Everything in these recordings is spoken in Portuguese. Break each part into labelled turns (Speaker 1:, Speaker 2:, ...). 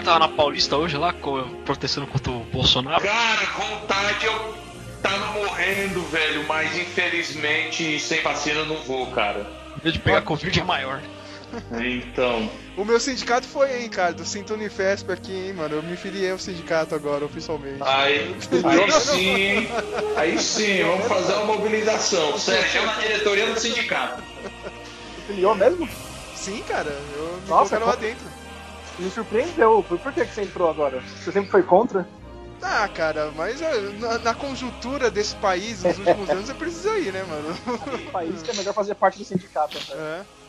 Speaker 1: caras tava na Paulista hoje lá, protestando contra o Bolsonaro?
Speaker 2: Cara, vontade eu tava morrendo, velho, mas infelizmente sem vacina eu não vou, cara.
Speaker 1: O medo de pegar Covid é maior.
Speaker 2: Então.
Speaker 3: O meu sindicato foi, hein, cara, do Sinto Unifesp aqui, hein, mano. Eu me filiei ao sindicato agora, oficialmente.
Speaker 2: Aí, aí sim, aí sim, vamos fazer uma mobilização. Sérgio na diretoria do sindicato.
Speaker 4: Você filiou mesmo?
Speaker 3: Sim, cara, eu me
Speaker 4: Nossa,
Speaker 3: colocaram lá dentro.
Speaker 4: Me surpreendeu. Por por que que você entrou agora? Você sempre foi contra?
Speaker 3: Ah, cara, mas é, na, na conjuntura desse país nos últimos anos você precisa ir, né, mano?
Speaker 4: Um país que é melhor fazer parte do sindicato. Né?
Speaker 3: É.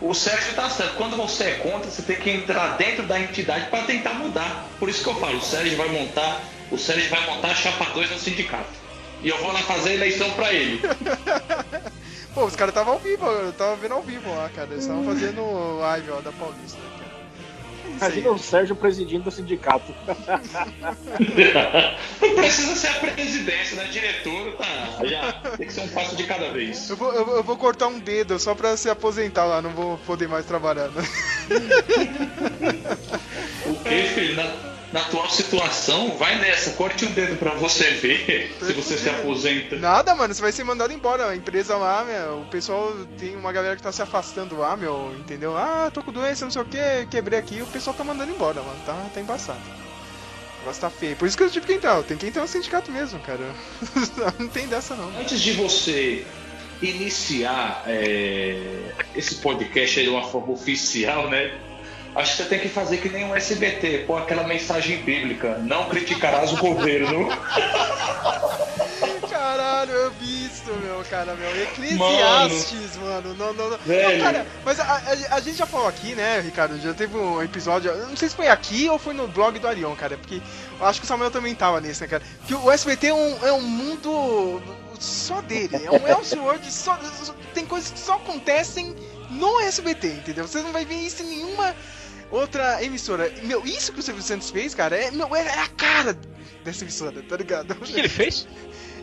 Speaker 2: O Sérgio tá certo. Quando você é contra, você tem que entrar dentro da entidade para tentar mudar. Por isso que eu falo, o Sérgio vai montar, o Sérgio vai montar a chapa 2 no sindicato. E eu vou lá fazer a eleição para ele.
Speaker 3: Pô, os caras estavam ao vivo, eu tava vendo ao vivo lá, cara. Eles estavam fazendo live, ó, da Paulista. Cara.
Speaker 4: Imagina o Sérgio presidindo o sindicato.
Speaker 2: Não precisa ser a presidência, né? Diretor, tá. Já tem que ser um passo de cada vez.
Speaker 3: Eu vou, eu, vou- eu vou cortar um dedo só pra se aposentar lá, não vou poder mais trabalhar. Né?
Speaker 2: O que, filho? Na, na atual situação, vai nessa, corte um dedo pra você ver se você se aposenta.
Speaker 3: Nada, mano, você vai ser mandado embora. A empresa lá, meu, o pessoal tem uma galera que tá se afastando lá, meu, entendeu? Ah, tô com doença, não sei o que, quebrei aqui, o pessoal tá mandando embora, mano. Tá, tá embaçado. O negócio tá feio. Por isso que eu tive que entrar, tem que entrar no sindicato mesmo, cara. não tem dessa não.
Speaker 2: Antes de você iniciar é, esse podcast aí de uma forma oficial, né? Acho que você tem que fazer que nem um SBT, pôr aquela mensagem bíblica. Não criticarás o governo.
Speaker 3: Caralho, eu vi isso, meu, cara, meu. Eclesiastes, mano. Não, não, não.
Speaker 2: Velho.
Speaker 3: Não, cara, mas a, a- a gente já falou aqui, né, Ricardo? Já teve um episódio. Não sei se foi aqui ou foi no blog do Arion, cara. Porque eu acho que o Samuel também tava nesse, né, cara? Que o SBT é um, é um mundo só dele. É um Elseworld só. Tem coisas que só acontecem no SBT, entendeu? Você não vai ver isso em nenhuma outra emissora. Meu, isso que o Silvio Santos fez, cara, é, meu, é a cara dessa emissora, tá ligado?
Speaker 1: O que, que ele fez?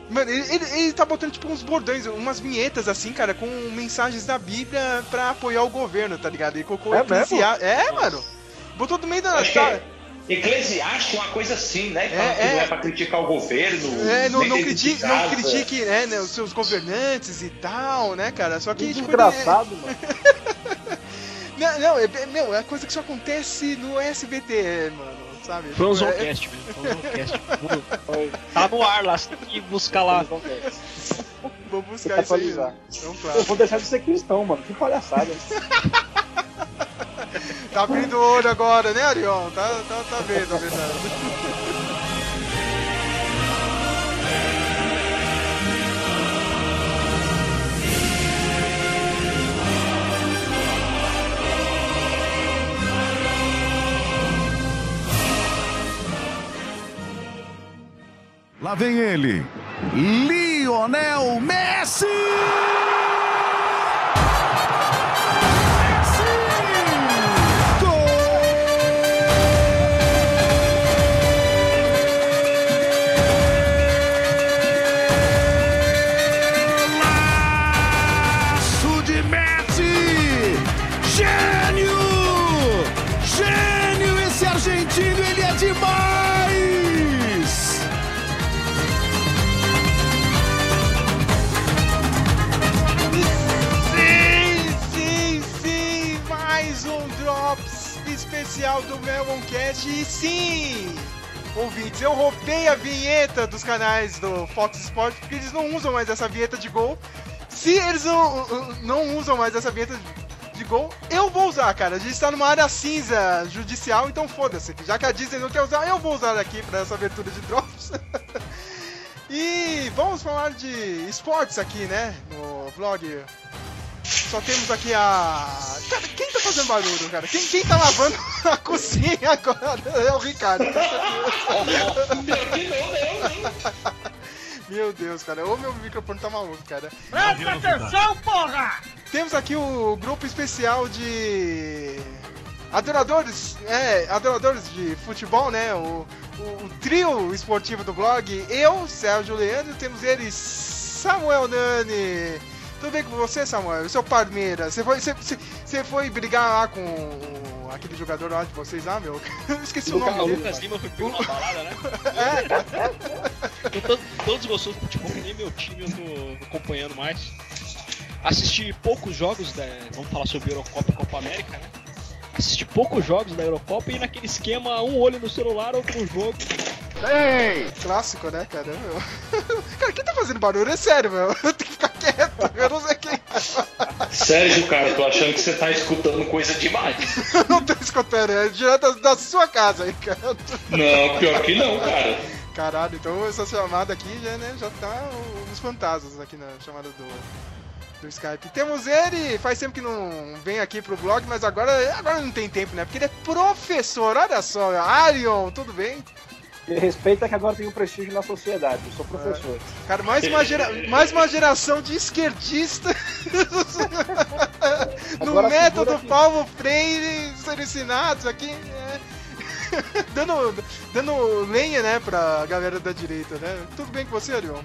Speaker 3: Mano, ele, ele, ele tá botando tipo uns bordões, umas vinhetas assim, cara, com mensagens da Bíblia pra apoiar o governo, tá ligado? Ele colocou
Speaker 4: É
Speaker 3: É, mano. Botou do meio da.
Speaker 2: Acho que
Speaker 3: tá-
Speaker 2: é Eclesiastes, uma coisa assim, né? Fala
Speaker 3: É,
Speaker 2: que
Speaker 3: é.
Speaker 2: não é pra criticar o governo.
Speaker 3: É, não, não, critique, não critique né, né, os seus governantes e tal, né, cara? Só que,
Speaker 4: Que
Speaker 3: tipo,
Speaker 4: desgraçado, mano.
Speaker 3: Não, não, é, é- meu, é coisa que só acontece no SBT, mano, sabe?
Speaker 1: Um
Speaker 3: Tipo, é-
Speaker 1: mesmo. Tá no ar lá, você tem que buscar lá.
Speaker 3: Vou buscar isso aí. Então,
Speaker 4: Eu vou deixar de ser cristão, mano. Que palhaçada.
Speaker 3: Tá abrindo o olho agora, né, Arion? Tá, tá, tá vendo, a verdade.
Speaker 5: Lá vem ele, Lionel Messi!
Speaker 3: Do Meloncast. E sim! Ouvintes, eu roubei a vinheta dos canais do Fox Sports porque eles não usam mais essa vinheta de gol. Se eles não, não usam mais essa vinheta de gol, eu vou usar, cara. A gente tá numa área cinza judicial, então foda-se. Já que a Disney não quer usar, eu vou usar aqui pra essa abertura de Drops. E vamos falar de esportes aqui, né? No vlog. Só temos aqui a. Cara, quem tá fazendo barulho, cara? Quem, quem tá lavando a cozinha agora? É o Ricardo. Meu Deus, cara. Ô, meu microfone tá maluco, cara.
Speaker 6: Presta atenção, porra!
Speaker 3: Temos aqui o grupo especial de adoradores, é, adoradores de futebol, né? O, o, o trio esportivo do blog. Eu, Sérgio Leandro, temos ele, Samuel Nani. Tudo bem com você, Samuel? O seu Palmeiras. Você foi, você, você- foi brigar lá com aquele jogador lá de vocês lá, meu. Eu esqueci
Speaker 1: Lucas,
Speaker 3: o nome
Speaker 1: o
Speaker 3: dele.
Speaker 1: Lucas Lima foi pego na balada, né?
Speaker 3: É,
Speaker 1: Eu tô tão desgostoso do futebol que nem meu time eu tô acompanhando mais. Assisti poucos jogos da. Vamos falar sobre Eurocopa e Copa América, né? Assisti poucos jogos da Eurocopa e naquele esquema, um olho no celular, outro no jogo.
Speaker 3: clássico, né, cara? Meu. Cara, quem tá fazendo barulho? É sério, meu. Tem que ficar quieto. Eu não sei quem.
Speaker 2: Sérgio, cara, tô achando que você tá escutando coisa demais.
Speaker 3: Eu não tô escutando, é direto da, da sua casa aí, cara.
Speaker 2: Não, pior que não, cara.
Speaker 3: Caralho, então essa chamada aqui já, né, já tá os fantasmas aqui na chamada do, do Skype. Temos ele, faz tempo que não vem aqui pro blog, mas agora, agora não tem tempo, né? Porque ele é professor, olha só, Arion, tudo bem?
Speaker 4: Me respeita que agora tem um prestígio na sociedade. Eu sou professor.
Speaker 3: Cara, mais uma, gera, mais uma geração de esquerdista no
Speaker 4: Agora
Speaker 3: método
Speaker 4: que-
Speaker 3: Paulo Freire sendo ensinados aqui, né? dando, dando lenha, né, pra galera da direita, né? Tudo bem com você, Arion?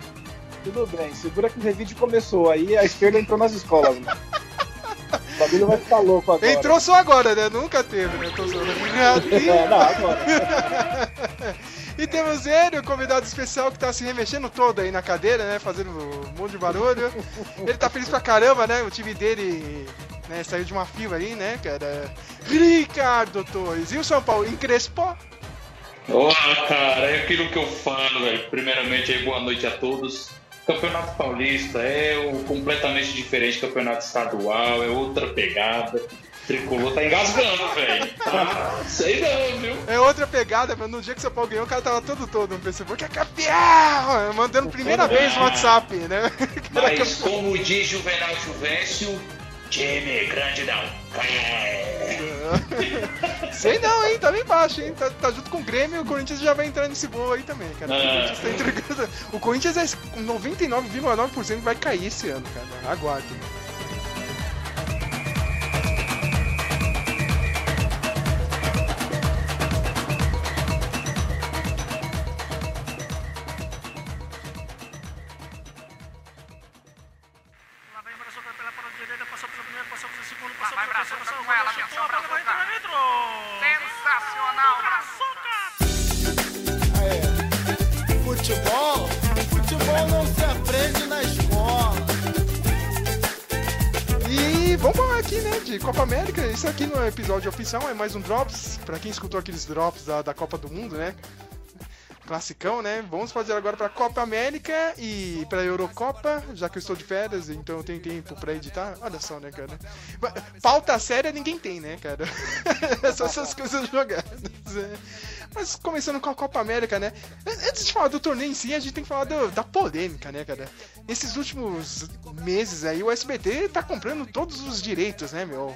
Speaker 4: Tudo bem, segura que o revide começou. Aí a esquerda entrou nas escolas, mano. O bagulho vai ficar louco agora.
Speaker 3: Entrou só agora, né? Nunca teve, né? Tô zoando.
Speaker 4: É, não, agora.
Speaker 3: E temos ele, o convidado especial que tá se remexendo todo aí na cadeira, né? Fazendo um monte de barulho. Ele tá feliz pra caramba, né? O time dele né, saiu de uma fila aí, né, cara? Ricardo Torres. E o São Paulo encrespou?
Speaker 2: Olá, cara, é aquilo que eu falo, velho. Primeiramente, aí, boa noite a todos. Campeonato Paulista é o completamente diferente do campeonato estadual, é outra pegada. Tricolor tá engasgando, velho. Tá, sei não, viu?
Speaker 3: É outra pegada, mas no dia que o São Paulo ganhou, o cara tava todo todo no Facebook. É campeão! Mandando primeira vez no WhatsApp, né?
Speaker 2: Mas como diz Juvenal Juvencio, time grande não. É.
Speaker 3: Sei não, hein? Tá bem baixo, hein? Tá, tá junto com o Grêmio e o Corinthians já vai entrar nesse bolo aí também, cara. O
Speaker 2: Ah.
Speaker 3: Corinthians tá entregando. O Corinthians é com 99,9% vai cair esse ano, cara. Aguarde. Mais um Drops. Pra quem escutou aqueles Drops da, da Copa do Mundo, né? Classicão, né? Vamos fazer agora pra Copa América e pra Eurocopa, já que eu estou de férias, então eu tenho tempo pra editar. Olha só, né, cara? Pauta séria ninguém tem, né, cara? É só essas coisas jogadas. né? Mas começando com a Copa América, né? Antes de falar do torneio em si, a gente tem que falar do- da polêmica, né, cara? Nesses últimos meses aí, o SBT tá comprando todos os direitos, né, meu?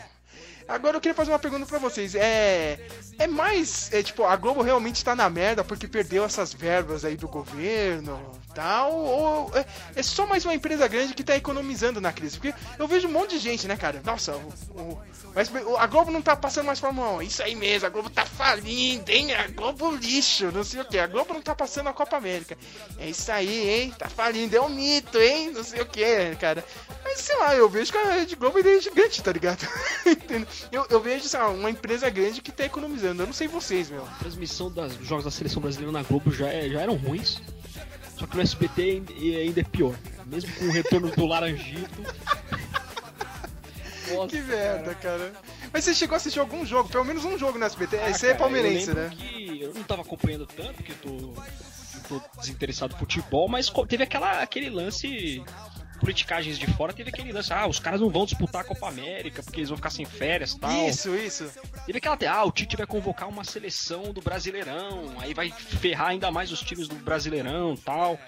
Speaker 3: Agora eu queria fazer uma pergunta pra vocês. É. É mais. É, tipo, a Globo realmente tá na merda porque perdeu essas verbas aí do governo tal? Ou é, é só mais uma empresa grande que tá economizando na crise? Porque eu vejo um monte de gente, né, cara? Nossa, o, o- o- a Globo não tá passando mais Fórmula 1. Isso aí mesmo, a Globo tá falindo, hein? A Globo lixo, não sei o que. A Globo não tá passando a Copa América. É isso aí, hein? Tá falindo, é um mito, hein? Não sei o que, cara. Mas sei lá, eu vejo que a Rede Globo é gigante, tá ligado? Eu, eu vejo, sei lá, uma empresa grande que tá economizando. Eu não sei vocês, meu.
Speaker 1: A transmissão dos jogos da seleção brasileira na Globo já, é- já eram ruins. Só que no SBT ainda, é pior. Mesmo com o retorno do Laranjito. Nossa,
Speaker 3: Que merda, cara. Mas você chegou a assistir algum jogo, pelo menos um jogo no SBT.
Speaker 1: Ah,
Speaker 3: Esse é
Speaker 1: cara,
Speaker 3: palmeirense,
Speaker 1: eu
Speaker 3: né?
Speaker 1: Que eu não tava acompanhando tanto, porque eu tô, eu tô desinteressado em futebol, mas teve aquela, aquele lance. Politicagens de fora, teve aquele lance. Ah, os caras não vão disputar a Copa América porque eles vão ficar sem férias e tal.
Speaker 3: Isso, isso.
Speaker 1: Teve aquela. Ah, o Tite vai convocar uma seleção do Brasileirão, aí vai ferrar ainda mais os times do Brasileirão e tal.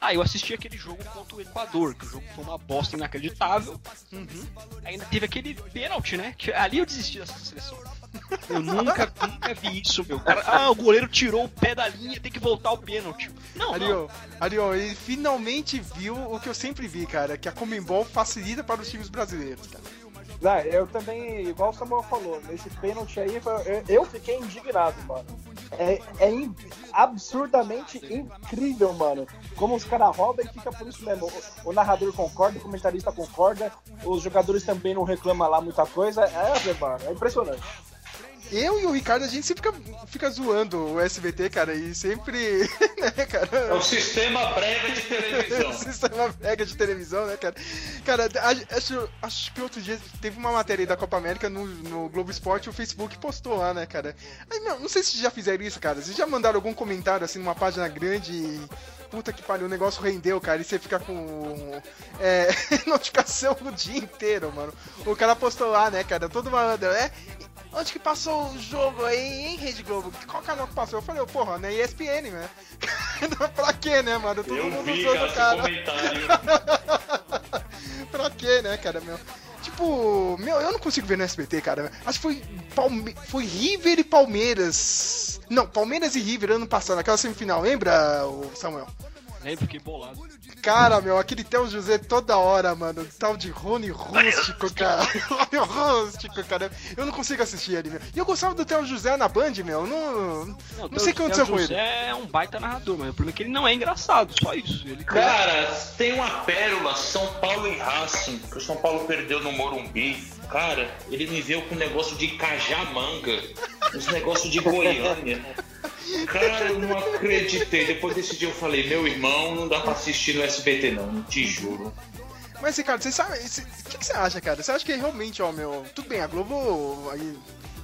Speaker 1: Ah, eu assisti aquele jogo contra o Equador, que o jogo foi uma bosta inacreditável.
Speaker 3: Uhum.
Speaker 1: Ainda teve aquele pênalti, né? Que ali eu desisti dessa seleção. Eu nunca, nunca vi isso, meu. Cara, ah, o goleiro tirou o pé da linha, tem que voltar o pênalti. Não, não.
Speaker 3: Ariel, Ariel, ele finalmente viu o que eu sempre vi, cara, que a Comembol facilita para os times brasileiros, cara.
Speaker 4: Não, eu também, igual o Samuel falou, nesse pênalti aí, eu, eu fiquei indignado, mano. É, é in- absurdamente incrível, mano. Como os caras roubam e fica por isso mesmo. O, o narrador concorda, o comentarista concorda, os jogadores também não reclamam lá muita coisa. É, mano, é impressionante.
Speaker 3: Eu e o Ricardo, a gente sempre fica, fica zoando o SBT, cara, e sempre. né, cara?
Speaker 2: É o sistema brega de televisão.
Speaker 3: sistema brega de televisão, né, cara? Cara, acho, acho que outro dia teve uma matéria aí da Copa América no, no Globo Esporte, o Facebook postou lá, né, cara? Aí, não, não sei se já fizeram isso, cara. Vocês já mandaram algum comentário assim numa página grande e. Puta que pariu, o negócio rendeu, cara, e você fica com é, notificação o dia inteiro, mano. O cara postou lá, né, cara? Todo malandro, é. Onde que passou o jogo aí, hein, Rede Globo? Qual canal que passou? Eu falei, porra, na ESPN, né? pra quê, né, mano? Todo
Speaker 2: Eu
Speaker 3: mundo
Speaker 2: vi,
Speaker 3: usando
Speaker 2: cara, comentário.
Speaker 3: pra quê, né, cara, meu? Tipo, meu, eu não consigo ver no SBT, cara. Acho que foi, Palme... foi River e Palmeiras. Não, Palmeiras e River ano passado, naquela semifinal, lembra, Samuel?
Speaker 1: Lembro, fiquei bolado.
Speaker 3: Cara, meu, aquele Theo José toda hora, mano. Tal de Rony Rústico, cara. Rony Rústico, cara. Eu não consigo assistir ele, meu. E eu gostava do Theo José na Band, meu. Não, não, sei o que aconteceu com ele.
Speaker 1: é um baita narrador, mas o problema é que ele não é engraçado, só isso. Ele
Speaker 2: Cara, tem uma pérola, São Paulo e Racing, que o São Paulo perdeu no Morumbi. Cara, ele me veio com um negócio de cajamanga, uns negócios de Goiânia. Cara, eu não acreditei. Depois desse dia eu falei, meu irmão, não dá pra assistir no SBT não, te juro.
Speaker 3: Mas, Ricardo, você sabe. O que, que você acha, cara? Você acha que realmente, ó, meu. Tudo bem, a Globo. Aí,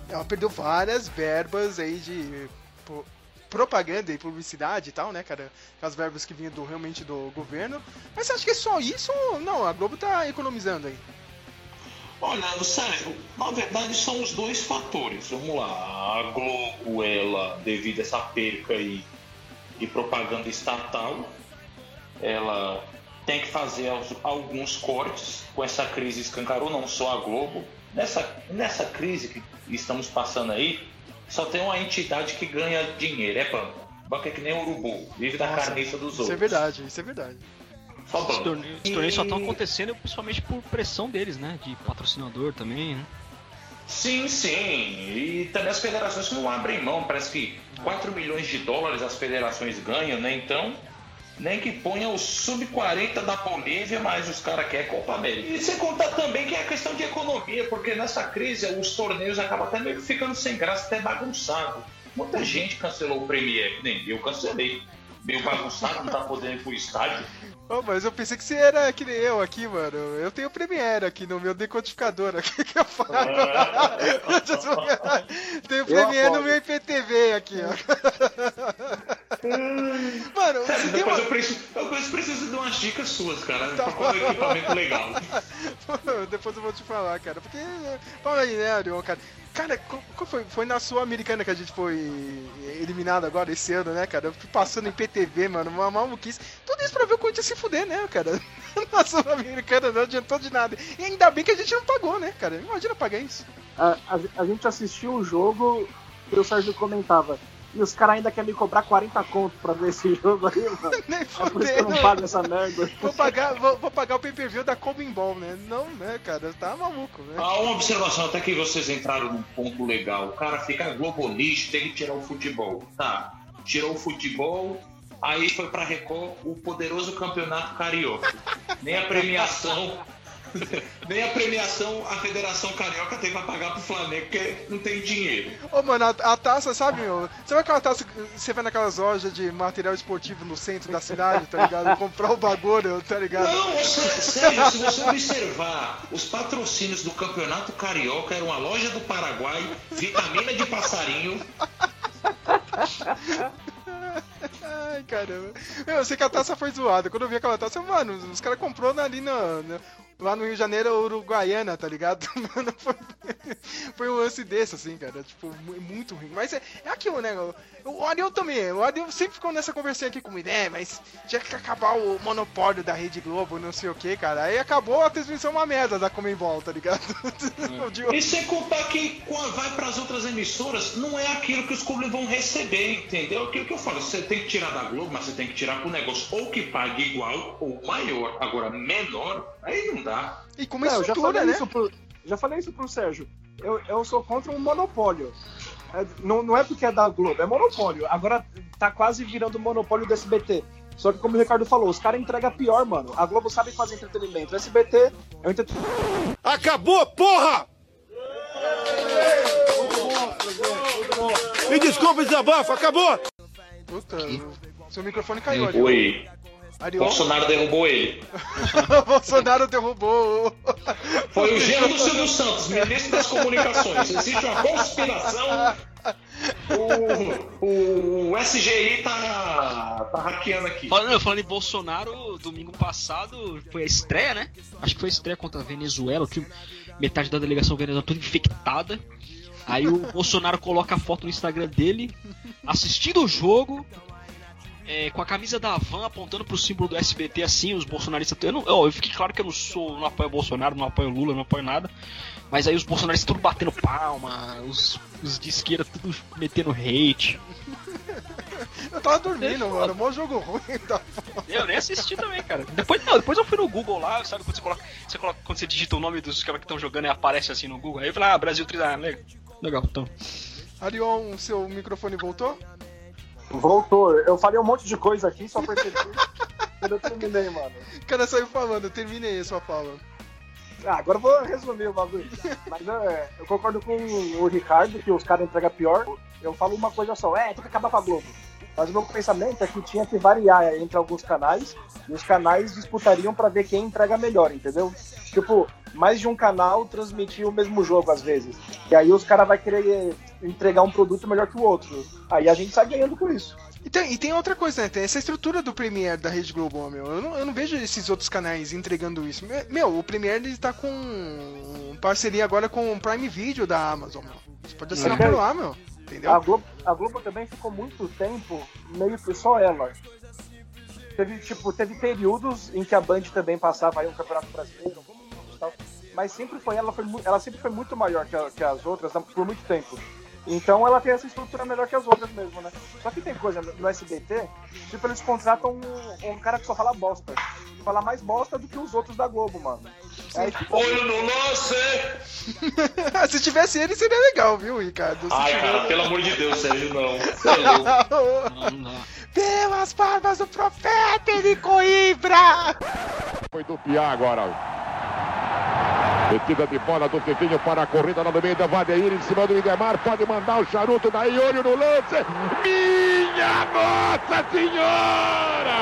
Speaker 3: ela perdeu várias verbas aí de. pô, propaganda e publicidade e tal, né, cara? As verbas que vinham do, realmente do governo. Mas você acha que é só isso não? A Globo tá economizando aí.
Speaker 2: Olha, Sérgio, na verdade são os dois fatores. Vamos lá, a Globo, ela, devido a essa perca aí de propaganda estatal, ela tem que fazer alguns cortes com essa crise escancarou, não só a Globo. Nessa, nessa crise que estamos passando aí, só tem uma entidade que ganha dinheiro, é banco. Banco é que nem urubu, vive da
Speaker 3: Nossa,
Speaker 2: carniça dos
Speaker 3: Isso
Speaker 2: outros.
Speaker 3: é verdade, isso é verdade.
Speaker 1: Os torneios, os torneios só estão acontecendo principalmente por pressão deles, né? De patrocinador também, né?
Speaker 2: Sim, sim. E também as federações que não abrem mão. Parece que 4 milhões de dólares as federações ganham, né? Então, nem que ponha o sub-40 da Bolívia, mas os caras querem Copa América. E sem contar também que é questão de economia, porque nessa crise os torneios acabam até meio que ficando sem graça, até bagunçado. Muita gente cancelou o Premier, nem eu cancelei. Meio bagunçado, não tá podendo ir pro estádio.
Speaker 3: Ô, mas eu pensei que você era que nem eu aqui, mano. Eu tenho Premiere aqui no meu decodificador aqui que eu falo. tenho Premiere no meu IPTV aqui, ó. Mano, você tem
Speaker 2: Depois
Speaker 3: uma...
Speaker 2: eu preciso, eu preciso de umas dicas suas, cara,
Speaker 3: Tá
Speaker 2: um equipamento legal.
Speaker 3: Depois eu vou te falar, cara. Porque. Fala aí, né, Arion, cara. Cara, qual foi? Foi na Sul-Americana que a gente foi eliminado agora esse ano, né, cara? Eu fui passando em PTV, mano, uma maluquice. Tudo isso pra ver o Corinthians se fuder, né, cara? Na Sul-Americana não adiantou de nada. E ainda bem que a gente não pagou, né, cara? Imagina pagar isso.
Speaker 4: A, a- a gente assistiu o jogo e o Sérgio comentava. E os caras ainda querem me cobrar 40 conto pra ver esse jogo aí, mano.
Speaker 3: Nem
Speaker 4: É por isso que eu não pago essa merda.
Speaker 3: Vou pagar, vou, vou pagar o pay-per-view da Coming Ball, né? Não, né, cara? Tá maluco, né?
Speaker 2: Ah, uma observação, até que vocês entraram num ponto legal. O cara fica Globo lixo, tem que tirar o futebol. Tá, tirou o futebol, aí foi pra Record o poderoso campeonato carioca. Nem a premiação, nem a premiação a Federação Carioca tem pra pagar pro Flamengo, porque não tem dinheiro.
Speaker 3: Ô, mano, a, a taça, sabe, meu? Sabe aquela taça que você vai naquelas lojas de material esportivo no centro da cidade, tá ligado? Comprar o bagulho, tá ligado?
Speaker 2: Não, sé- sério, se você observar, os patrocínios do Campeonato Carioca eram a loja do Paraguai, vitamina de passarinho,
Speaker 3: Ai, caramba. Meu, eu sei que a taça foi zoada. Quando eu vi aquela taça, mano, os caras comprou na- ali no, no- lá no Rio de Janeiro, Uruguaiana, tá ligado? Mano, foi, foi um lance desse, assim, cara. Tipo, mu- muito ruim. Mas é, é aquilo, né? O, Ariel também. O Ariel sempre ficou nessa conversinha aqui comigo. É, mas tinha que acabar o monopólio da Rede Globo, não sei o que, cara. Aí acabou a transmissão uma merda da Comembol, tá ligado? Digo,
Speaker 2: E sem contar que quando vai para as outras emissoras, não é aquilo que os clubes vão receber, entendeu? Aquilo que eu falo, você tem que tirar da Globo, mas você tem que tirar pro negócio ou que pague igual ou maior. Agora, menor, aí não dá.
Speaker 3: e com uma
Speaker 4: Não, eu já
Speaker 3: estrutura,
Speaker 4: falei
Speaker 3: né?
Speaker 4: isso pro, já falei isso pro Sérgio. Eu, eu sou contra um monopólio. É, não, não é porque é da Globo, é monopólio. Agora tá quase virando monopólio do SBT. Só que como o Ricardo falou, os caras entregam pior, mano. A Globo sabe fazer entretenimento. O SBT é um entretenimento.
Speaker 5: Acabou, porra! Me desculpe, desabafo, acabou!
Speaker 3: Puta, seu microfone caiu ali.
Speaker 2: Oi.
Speaker 3: Arion,
Speaker 2: Bolsonaro derrubou ele.
Speaker 3: Bolsonaro derrubou.
Speaker 2: Foi o gênero do Silvio Santos, ministro das comunicações. Existe uma conspiração. O, o, o SGI tá, tá hackeando aqui.
Speaker 1: Falando, falando em Bolsonaro, domingo passado foi a estreia, né? Acho que foi a estreia contra a Venezuela, que metade da delegação venezuelana toda infectada. Aí o Bolsonaro coloca a foto no Instagram dele, assistindo o jogo, é, com a camisa da Van apontando pro símbolo do SBT assim, os bolsonaristas. Eu, não, ó, eu fiquei claro que eu não sou, não apoio Bolsonaro, não apoio Lula, não apoio nada. Mas aí os bolsonaristas tudo batendo palma, os, os de esquerda tudo metendo hate.
Speaker 3: Eu tava dormindo, mano. Mó jogo ruim. Tá?
Speaker 1: Eu nem assisti também, cara. Depois, não, depois eu fui no Google lá, sabe quando você coloca, você coloca quando você digita o nome dos caras que estão jogando e aparece assim no Google. Aí eu falei, ah, Brasil 3, ah, legal. Legal, então.
Speaker 3: Arion, seu microfone voltou?
Speaker 4: Voltou. Eu falei um monte de coisa aqui, só percebi quando eu terminei, mano.
Speaker 3: O cara saiu falando, terminei a sua fala.
Speaker 4: Ah, agora eu vou resumir o bagulho. Mas é, eu concordo com o Ricardo que os caras entregam pior. Eu falo uma coisa só, é, tem que acabar com a Globo. Mas o meu pensamento é que tinha que variar entre alguns canais e os canais disputariam pra ver quem entrega melhor, entendeu? Tipo, mais de um canal transmitir o mesmo jogo às vezes. E aí os caras vão querer entregar um produto melhor que o outro. Aí a gente sai ganhando com isso.
Speaker 3: E tem, e tem outra coisa, né? Tem essa estrutura do Premiere da Rede Globo, meu. Eu não, eu não vejo esses outros canais entregando isso. Me- Meu, o Premiere ele tá com parceria agora com o Prime Video da Amazon, meu. Você pode assinar
Speaker 4: Uhum.
Speaker 3: por lá, meu. Entendeu?
Speaker 4: A Globo, a Globo também ficou muito tempo meio que só ela. Teve, tipo, teve períodos em que a Band também passava aí um campeonato brasileiro, e tal, mas sempre foi ela, foi, ela sempre foi muito maior que, a- que as outras né, por muito tempo. Então ela tem essa estrutura melhor que as outras mesmo, né? Só que tem coisa no, SBT, tipo, eles contratam um, um cara que só fala bosta. Fala mais bosta do que os outros da Globo, mano. Aí, tipo,
Speaker 2: Olho no lance!
Speaker 3: Se tivesse ele, seria legal, viu, Ricardo? Se
Speaker 2: Ai, cara, pelo amor de Deus, Sérgio, não. É.
Speaker 1: Não, não.
Speaker 3: Pelas barbas do profeta, ele coimbra!
Speaker 7: Foi do Piá agora. Metida de bola do Tiquinho para a corrida lá no meio da Vadeir em cima do Idemar. Pode mandar o charuto daí, olho no lance. Minha Nossa Senhora!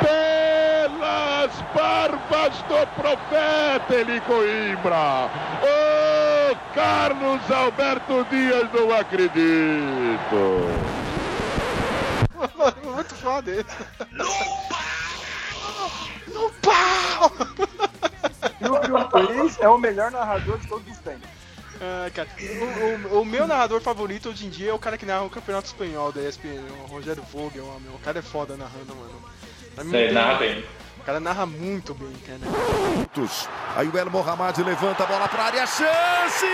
Speaker 7: Pelas barbas do profeta, ele Coimbra. Ô Carlos Alberto Dias, não acredito.
Speaker 3: Muito foda ele. No pau!
Speaker 4: E o é o melhor narrador de todos os tempos.
Speaker 3: Ah, cara, o, o- o meu narrador favorito hoje em dia é o cara que narra o Campeonato Espanhol da ESPN, o Rogério Vogel, meu. O cara é foda narrando, mano. Pra
Speaker 2: É,
Speaker 3: tem-
Speaker 2: nada bem.
Speaker 3: O cara narra muito bem, cara.
Speaker 5: Aí o El Mohamed levanta a bola para a área. Chance!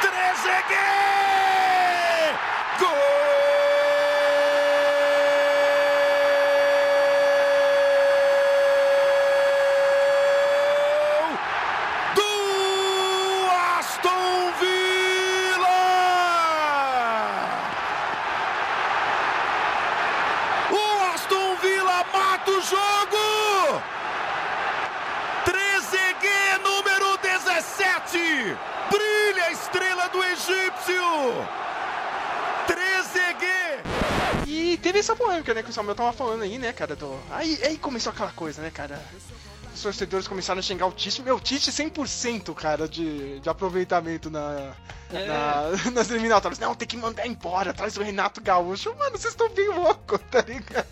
Speaker 5: Trezeguet! Gol! Do Aston Villa! O Aston Villa mata o jogo! Trezeguet, número 17! Brilha a estrela do egípcio! Trezeguet!
Speaker 3: E teve essa polêmica, né, que o Samuel tava falando aí, né, cara, do... Aí, aí começou aquela coisa, né, cara... Os torcedores começaram a xingar o Tite. Meu, Tite 100%, cara, de, de aproveitamento na, na- nas eliminatórias. Não, tem que mandar embora, traz o Renato Gaúcho. Mano, vocês estão bem loucos, tá ligado?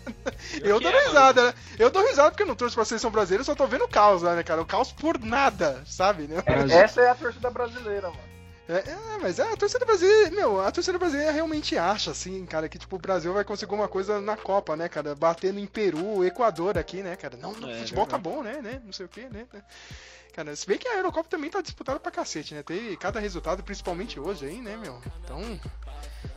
Speaker 3: Eu dou
Speaker 1: que é,
Speaker 3: risada, né? Eu dou risada porque eu não torço pra seleção brasileira, eu só tô vendo o caos lá, né, cara? O caos por nada, sabe, né?
Speaker 4: Essa é a torcida brasileira, mano.
Speaker 3: É, é, mas a torcida brasileira, meu, a torcida brasileira realmente acha, assim, cara, que tipo, o Brasil vai conseguir uma coisa na Copa, né, cara? Batendo em Peru, Equador aqui, né, cara? Não, o
Speaker 1: É,
Speaker 3: futebol tá bom, né, né? Não sei o que, né? Cara, se bem que a Eurocopa também tá disputada pra cacete, né? Tem cada resultado, principalmente hoje aí, né, meu? Então.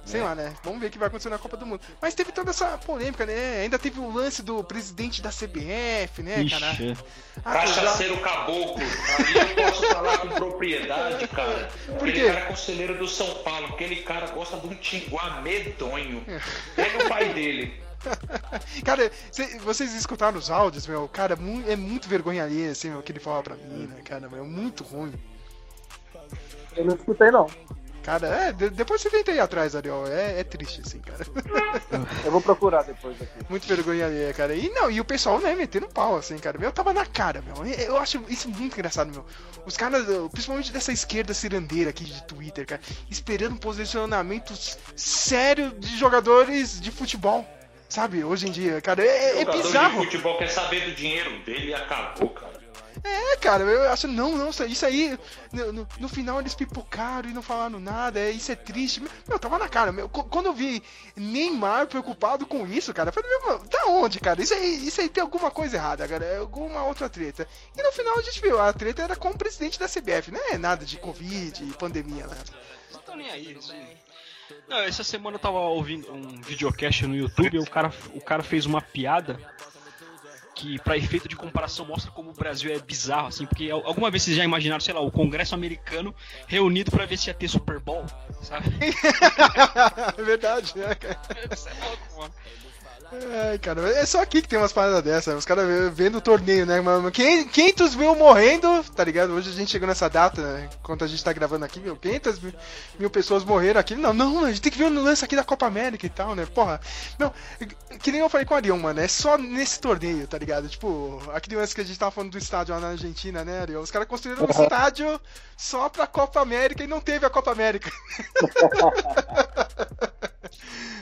Speaker 3: Sei
Speaker 1: É.
Speaker 3: lá, né? Vamos ver o que vai acontecer na Copa do Mundo. Mas teve toda essa polêmica, né? Ainda teve o lance do presidente da CBF, né, cara?
Speaker 1: Ixi,
Speaker 3: Ah, já-
Speaker 2: Cachaceiro caboclo. Ali eu posso falar com propriedade, cara.
Speaker 3: Por
Speaker 2: Aquele cara é conselheiro do São Paulo. Aquele cara gosta de um tinguá medonho. Pega o pai dele.
Speaker 3: Cara, cê- vocês escutaram os áudios, meu? Cara, mu- é muito vergonha alheia, assim, meu, que ele fala pra mim, né, cara? meu, É muito ruim.
Speaker 4: Eu não escutei, não.
Speaker 3: Cara, é, de- depois você tenta ir atrás, Ariel. É, é triste, assim, cara.
Speaker 4: Eu vou procurar depois aqui.
Speaker 3: Muito vergonha alheia, cara. E não, e o pessoal, né, metendo pau, assim, cara. Meu, tava na cara, meu. Eu acho isso muito engraçado, meu. Os caras, principalmente dessa esquerda cirandeira aqui de Twitter, cara, esperando posicionamentos sérios de jogadores de futebol. Sabe, hoje em dia, cara, é, é
Speaker 2: Jogador
Speaker 3: bizarro.
Speaker 2: de futebol quer saber do dinheiro dele e acabou, cara.
Speaker 3: É, cara, eu acho, não, não, isso aí, no, no- no final eles pipocaram e não falaram nada, é, isso é triste. Meu, tava na cara, meu, qu- quando eu vi Neymar preocupado com isso, cara, eu falei, meu, da onde, cara? Isso aí, isso aí tem alguma coisa errada, cara, é alguma outra treta. E no final a gente viu, a treta era com o presidente da CBF, não é nada de Covid e pandemia, né?
Speaker 1: Não tô nem aí. Isso... Não, essa semana eu tava ouvindo um videocast no YouTube e o cara, o cara fez uma piada que, pra efeito de comparação, mostra como o Brasil é bizarro, assim, porque al- alguma vez vocês já imaginaram, sei lá, o Congresso americano reunido pra ver se ia ter Super Bowl, sabe?
Speaker 3: é verdade, né, cara?
Speaker 1: Isso é louco, mano.
Speaker 3: Ai, cara, é só aqui que tem umas paradas dessas. Os caras vendo o torneio, né, mano? Quem- 500 mil morrendo, tá ligado? Hoje a gente chegou nessa data, né? Enquanto a gente tá gravando aqui, meu, 500 mil, mil pessoas morreram aqui. Não, não, a gente tem que ver o lance aqui da Copa América e tal, né? Porra, não, que nem eu falei com o Ariel, mano, é só nesse torneio, tá ligado? Tipo, aquele lance que a gente tava falando do estádio lá na Argentina, né, Ariel? Os caras construíram um estádio só pra Copa América e não teve a Copa América.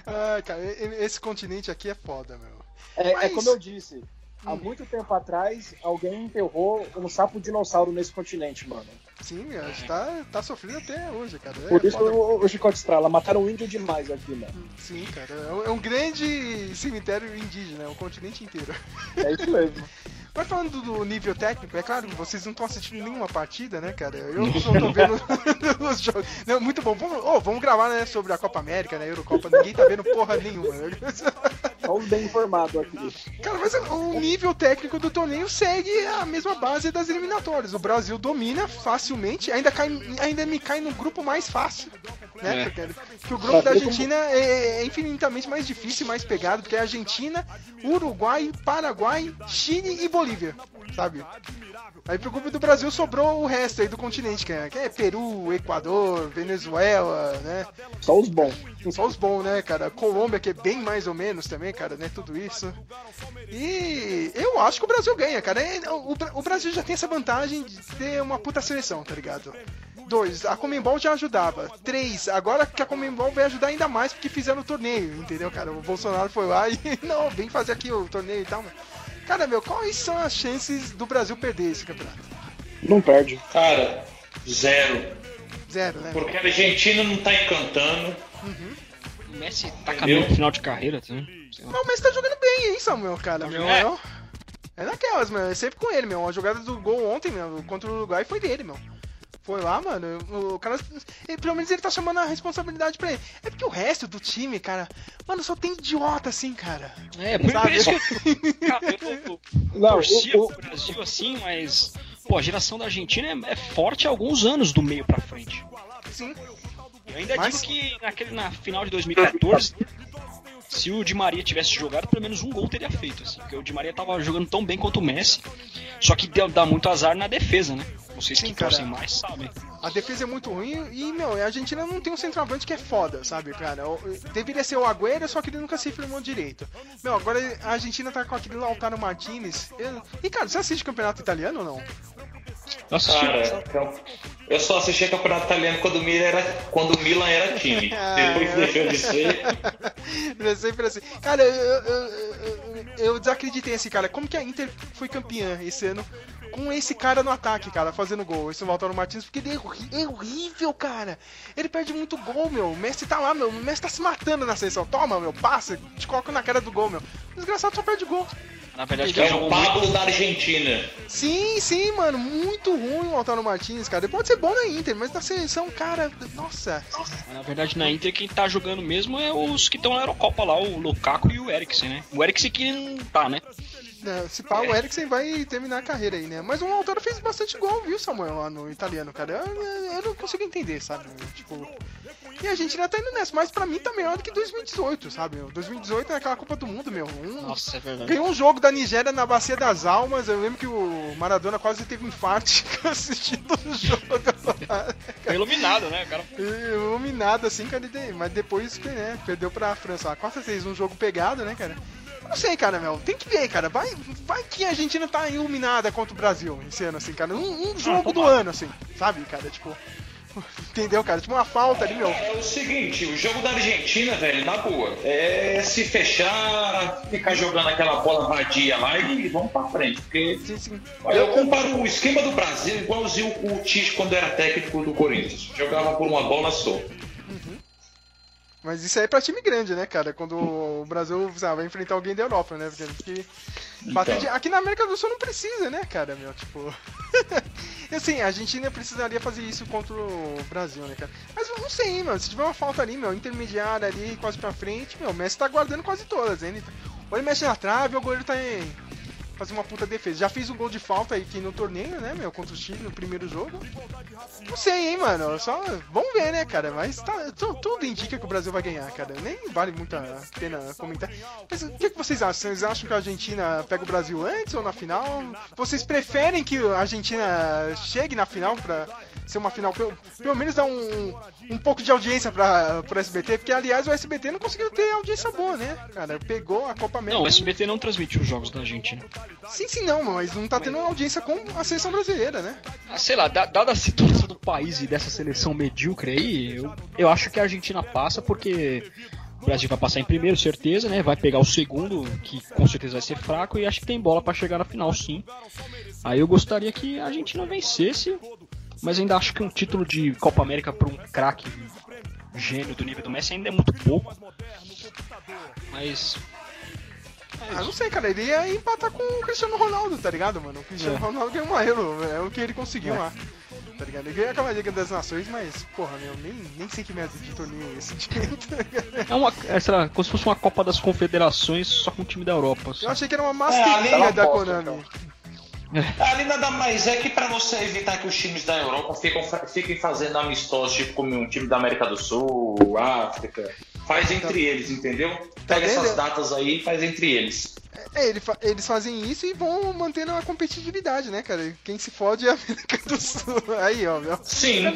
Speaker 3: Ai, cara, esse continente aqui é foda, meu.
Speaker 4: É, é
Speaker 3: Mas-
Speaker 4: como eu disse, há muito tempo atrás, alguém enterrou um sapo dinossauro nesse continente, mano.
Speaker 3: Sim, tá, tá sofrendo até hoje, cara. É
Speaker 4: Por isso
Speaker 3: foda.
Speaker 4: o, o Chicote Estrala mataram índio demais aqui, mano.
Speaker 3: Sim, cara. É um, é um grande cemitério indígena, é um continente inteiro.
Speaker 4: É isso mesmo.
Speaker 3: Mas falando do nível técnico, é claro, vocês não estão assistindo nenhuma partida, né, cara? Eu só tô vendo os jogos. Não, muito bom. Vamos, ô, vamos gravar, né, sobre a Copa América, né, Eurocopa. Ninguém tá vendo porra nenhuma.
Speaker 4: Só os bem informados aqui.
Speaker 3: Cara, mas o nível técnico do torneio segue a mesma base das eliminatórias. O Brasil domina facilmente, ainda, cai, ainda me cai no grupo mais fácil. Né?
Speaker 1: É.
Speaker 3: Porque, porque o grupo da Argentina é, é infinitamente mais difícil e mais pegado, porque é Argentina, Uruguai, Paraguai, Chile e Bolívia, sabe? Aí pro grupo do Brasil sobrou o resto aí do continente, que é, que é Peru, Equador, Venezuela, né?
Speaker 4: Só os bons.
Speaker 3: Só os bons, né, cara? Colômbia, que é bem mais ou menos também, cara, né? Tudo isso. E eu acho que o Brasil ganha, cara. É, O, Bra- o Brasil já tem essa vantagem de ter uma puta seleção, tá ligado? Dois, a Comembol já ajudava. Três, agora que a Comembol vai ajudar ainda mais porque fizeram o torneio, entendeu, cara? O Bolsonaro foi lá e, não, vem fazer aqui o torneio e tal. mano. Cara, meu, quais são as chances do Brasil perder esse campeonato?
Speaker 4: Não perde.
Speaker 2: Cara, zero.
Speaker 3: Zero, né?
Speaker 2: Porque a Argentina não tá encantando.
Speaker 1: O Messi tá caminhando pro final de carreira, tá?
Speaker 3: Não, mas tá jogando bem, hein, Samuel, cara, meu.
Speaker 1: É.
Speaker 3: É, é naquelas, meu. É sempre com ele, meu. A jogada do gol ontem, meu, contra o Uruguai foi dele, meu. Foi lá, mano. O cara. ele- pelo menos ele tá chamando a responsabilidade pra ele. É porque o resto do time, cara. Mano, só tem idiota assim, cara.
Speaker 1: É, por,
Speaker 3: Sabe?
Speaker 1: isso que eu, cara, eu,
Speaker 4: Não,
Speaker 1: torcia
Speaker 4: o- o-
Speaker 1: pro Brasil assim, mas pô, a geração da Argentina é, é forte há alguns anos do meio pra frente.
Speaker 3: Sim.
Speaker 1: Eu ainda
Speaker 3: Mas-
Speaker 1: digo que naquele, na final de 2014, se o Di Maria tivesse jogado, pelo menos um gol teria feito, assim, porque o Di Maria tava jogando tão bem quanto o Messi, só que deu, dá muito azar na defesa, né? Vocês
Speaker 3: Sim,
Speaker 1: que
Speaker 3: cara.
Speaker 1: torcem mais sabem.
Speaker 3: A defesa é muito ruim e, meu, a Argentina não tem um centroavante que é foda, sabe, cara? O- Deveria ser o Agüero, só que ele nunca se firmou direito. Meu, agora a Argentina tá com aquele Lautaro Martinez. E, cara, você assiste campeonato italiano ou não?
Speaker 1: Nossa,
Speaker 2: Cara, eu- eu só assisti campeonato italiano quando o Milan era, quando o Milan era time.
Speaker 3: Ah,
Speaker 2: Depois
Speaker 3: é.
Speaker 2: deixou de ser.
Speaker 3: É sempre assim. Cara, eu, eu, eu- desacreditei assim, cara. Como que a Inter foi campeã esse ano com esse cara no ataque, cara, fazendo gol? Esse Lautaro Martins, porque ele é, é horrível, cara. Ele perde muito gol, meu. O Messi tá lá, meu. O Messi tá se matando na seleção. Toma, meu, passa, te coloca na cara do gol, meu. Desgraçado só perde gol.
Speaker 1: Na verdade, quem
Speaker 2: É o
Speaker 1: jogou muito.
Speaker 2: Pablo da Argentina.
Speaker 3: Sim, sim, mano. Muito ruim o Lautaro Martins, cara. Ele pode ser bom na Inter, mas na seleção, cara, nossa.
Speaker 1: Na verdade, na Inter, quem tá jogando mesmo é os que estão na Eurocopa lá, o Lukaku e o Eriksen, né? O Eriksen que não tá, né?
Speaker 3: Né, Se pá, o Eriksen vai terminar a carreira aí, né? Mas o Lautaro fez bastante gol, viu, Samuel, lá no italiano, cara? Eu, eu não consigo entender, sabe? Tipo, E a Argentina tá indo nessa, mas pra mim tá melhor do que 2018, sabe? meu? 2018 é aquela Copa do Mundo, meu. Um,
Speaker 1: Nossa, é verdade.
Speaker 3: Ganhou um jogo da Nigéria na Bacia das Almas. Eu lembro que o Maradona quase teve um infarto assistindo o jogo.
Speaker 1: Foi iluminado, né, cara?
Speaker 3: Iluminado assim, cara. Mas depois né, perdeu pra França. 4x6, um jogo pegado, né, cara? Não sei, cara, meu. Tem que ver, cara. Vai, vai que a Argentina tá iluminada contra o Brasil esse ano, assim, cara. Um, um jogo do ano, assim, sabe, cara? Tipo. Entendeu, cara? Tipo uma falta ali, meu.
Speaker 2: É o seguinte, o jogo da Argentina, velho, na boa, é se fechar, ficar jogando aquela bola vadia lá e vamos pra frente. Porque,
Speaker 3: Sim, sim.
Speaker 2: olha, eu comparo o esquema do Brasil igualzinho o Tite quando era técnico do Corinthians. Jogava por uma bola só.
Speaker 3: Mas isso aí é pra time grande, né, cara? Quando o Brasil lá, vai enfrentar alguém da Europa, né? Porque bater de- aqui na América do Sul não precisa, né, cara, meu? Tipo. Assim, a Argentina precisaria fazer isso contra o Brasil, né, cara? Mas eu não sei, meu. Se tiver uma falta ali, meu, intermediária ali, quase pra frente, meu, o Messi tá guardando quase todas, hein? Tá- Ou ele mexe na trave, ou o goleiro tá em. Fazer uma puta defesa. Já fiz um gol de falta aí aqui no torneio, né, meu? Contra o Chile no primeiro jogo. Não sei, hein, mano. Só. Vamos ver, né, cara? Mas tá, tu- tudo indica que o Brasil vai ganhar, cara. Nem vale muito a pena comentar. Mas o que, que vocês acham? Vocês acham que a Argentina pega o Brasil antes ou na final? Vocês preferem que a Argentina chegue na final pra ser uma final? Pelo, pelo menos dar um, um pouco de audiência pra, pro SBT? Porque, aliás, o SBT não conseguiu ter audiência boa, né? Cara, pegou a Copa América.
Speaker 1: Não, o SBT não transmite os jogos da Argentina.
Speaker 3: Sim, sim, não, mas não tá tendo audiência com a seleção brasileira, né?
Speaker 1: Ah, sei lá, da- dada a situação do país e dessa seleção medíocre aí, eu, eu acho que a Argentina passa porque o Brasil vai passar em primeiro, certeza, né? Vai pegar o segundo, que com certeza vai ser fraco, e acho que tem bola pra chegar na final, sim. Aí eu gostaria que a Argentina vencesse, mas ainda acho que um título de Copa América pra um craque gênio do nível do Messi ainda é muito pouco. Mas.
Speaker 3: Ah, não sei, cara, ele ia empatar com o Cristiano Ronaldo, tá ligado, mano? O Cristiano
Speaker 1: É.
Speaker 3: Ronaldo ganhou uma Euro, é o que ele conseguiu lá. Tá ligado? Ele ganhou aquela Liga das Nações, mas, porra, meu, nem, nem sei que merda de torneio é esse direito.
Speaker 1: É uma. É, sei lá, como se fosse uma Copa das Confederações só com o time da Europa.
Speaker 3: Eu achei que era uma
Speaker 2: É, ali
Speaker 3: Master
Speaker 2: ela
Speaker 3: League da
Speaker 4: aposta,
Speaker 3: Konami.
Speaker 2: Ali nada mais é que pra você evitar que os times da Europa ficam, fiquem fazendo amistosos, tipo como um time da América do Sul, África. Faz entre eles, entendeu? Pega
Speaker 3: vendo?
Speaker 2: essas datas aí e faz entre eles.
Speaker 3: É, ele fa- eles fazem isso e vão mantendo a competitividade, né, cara? Quem se fode é a América do Sul. Aí, ó, meu.
Speaker 2: Sim.
Speaker 3: O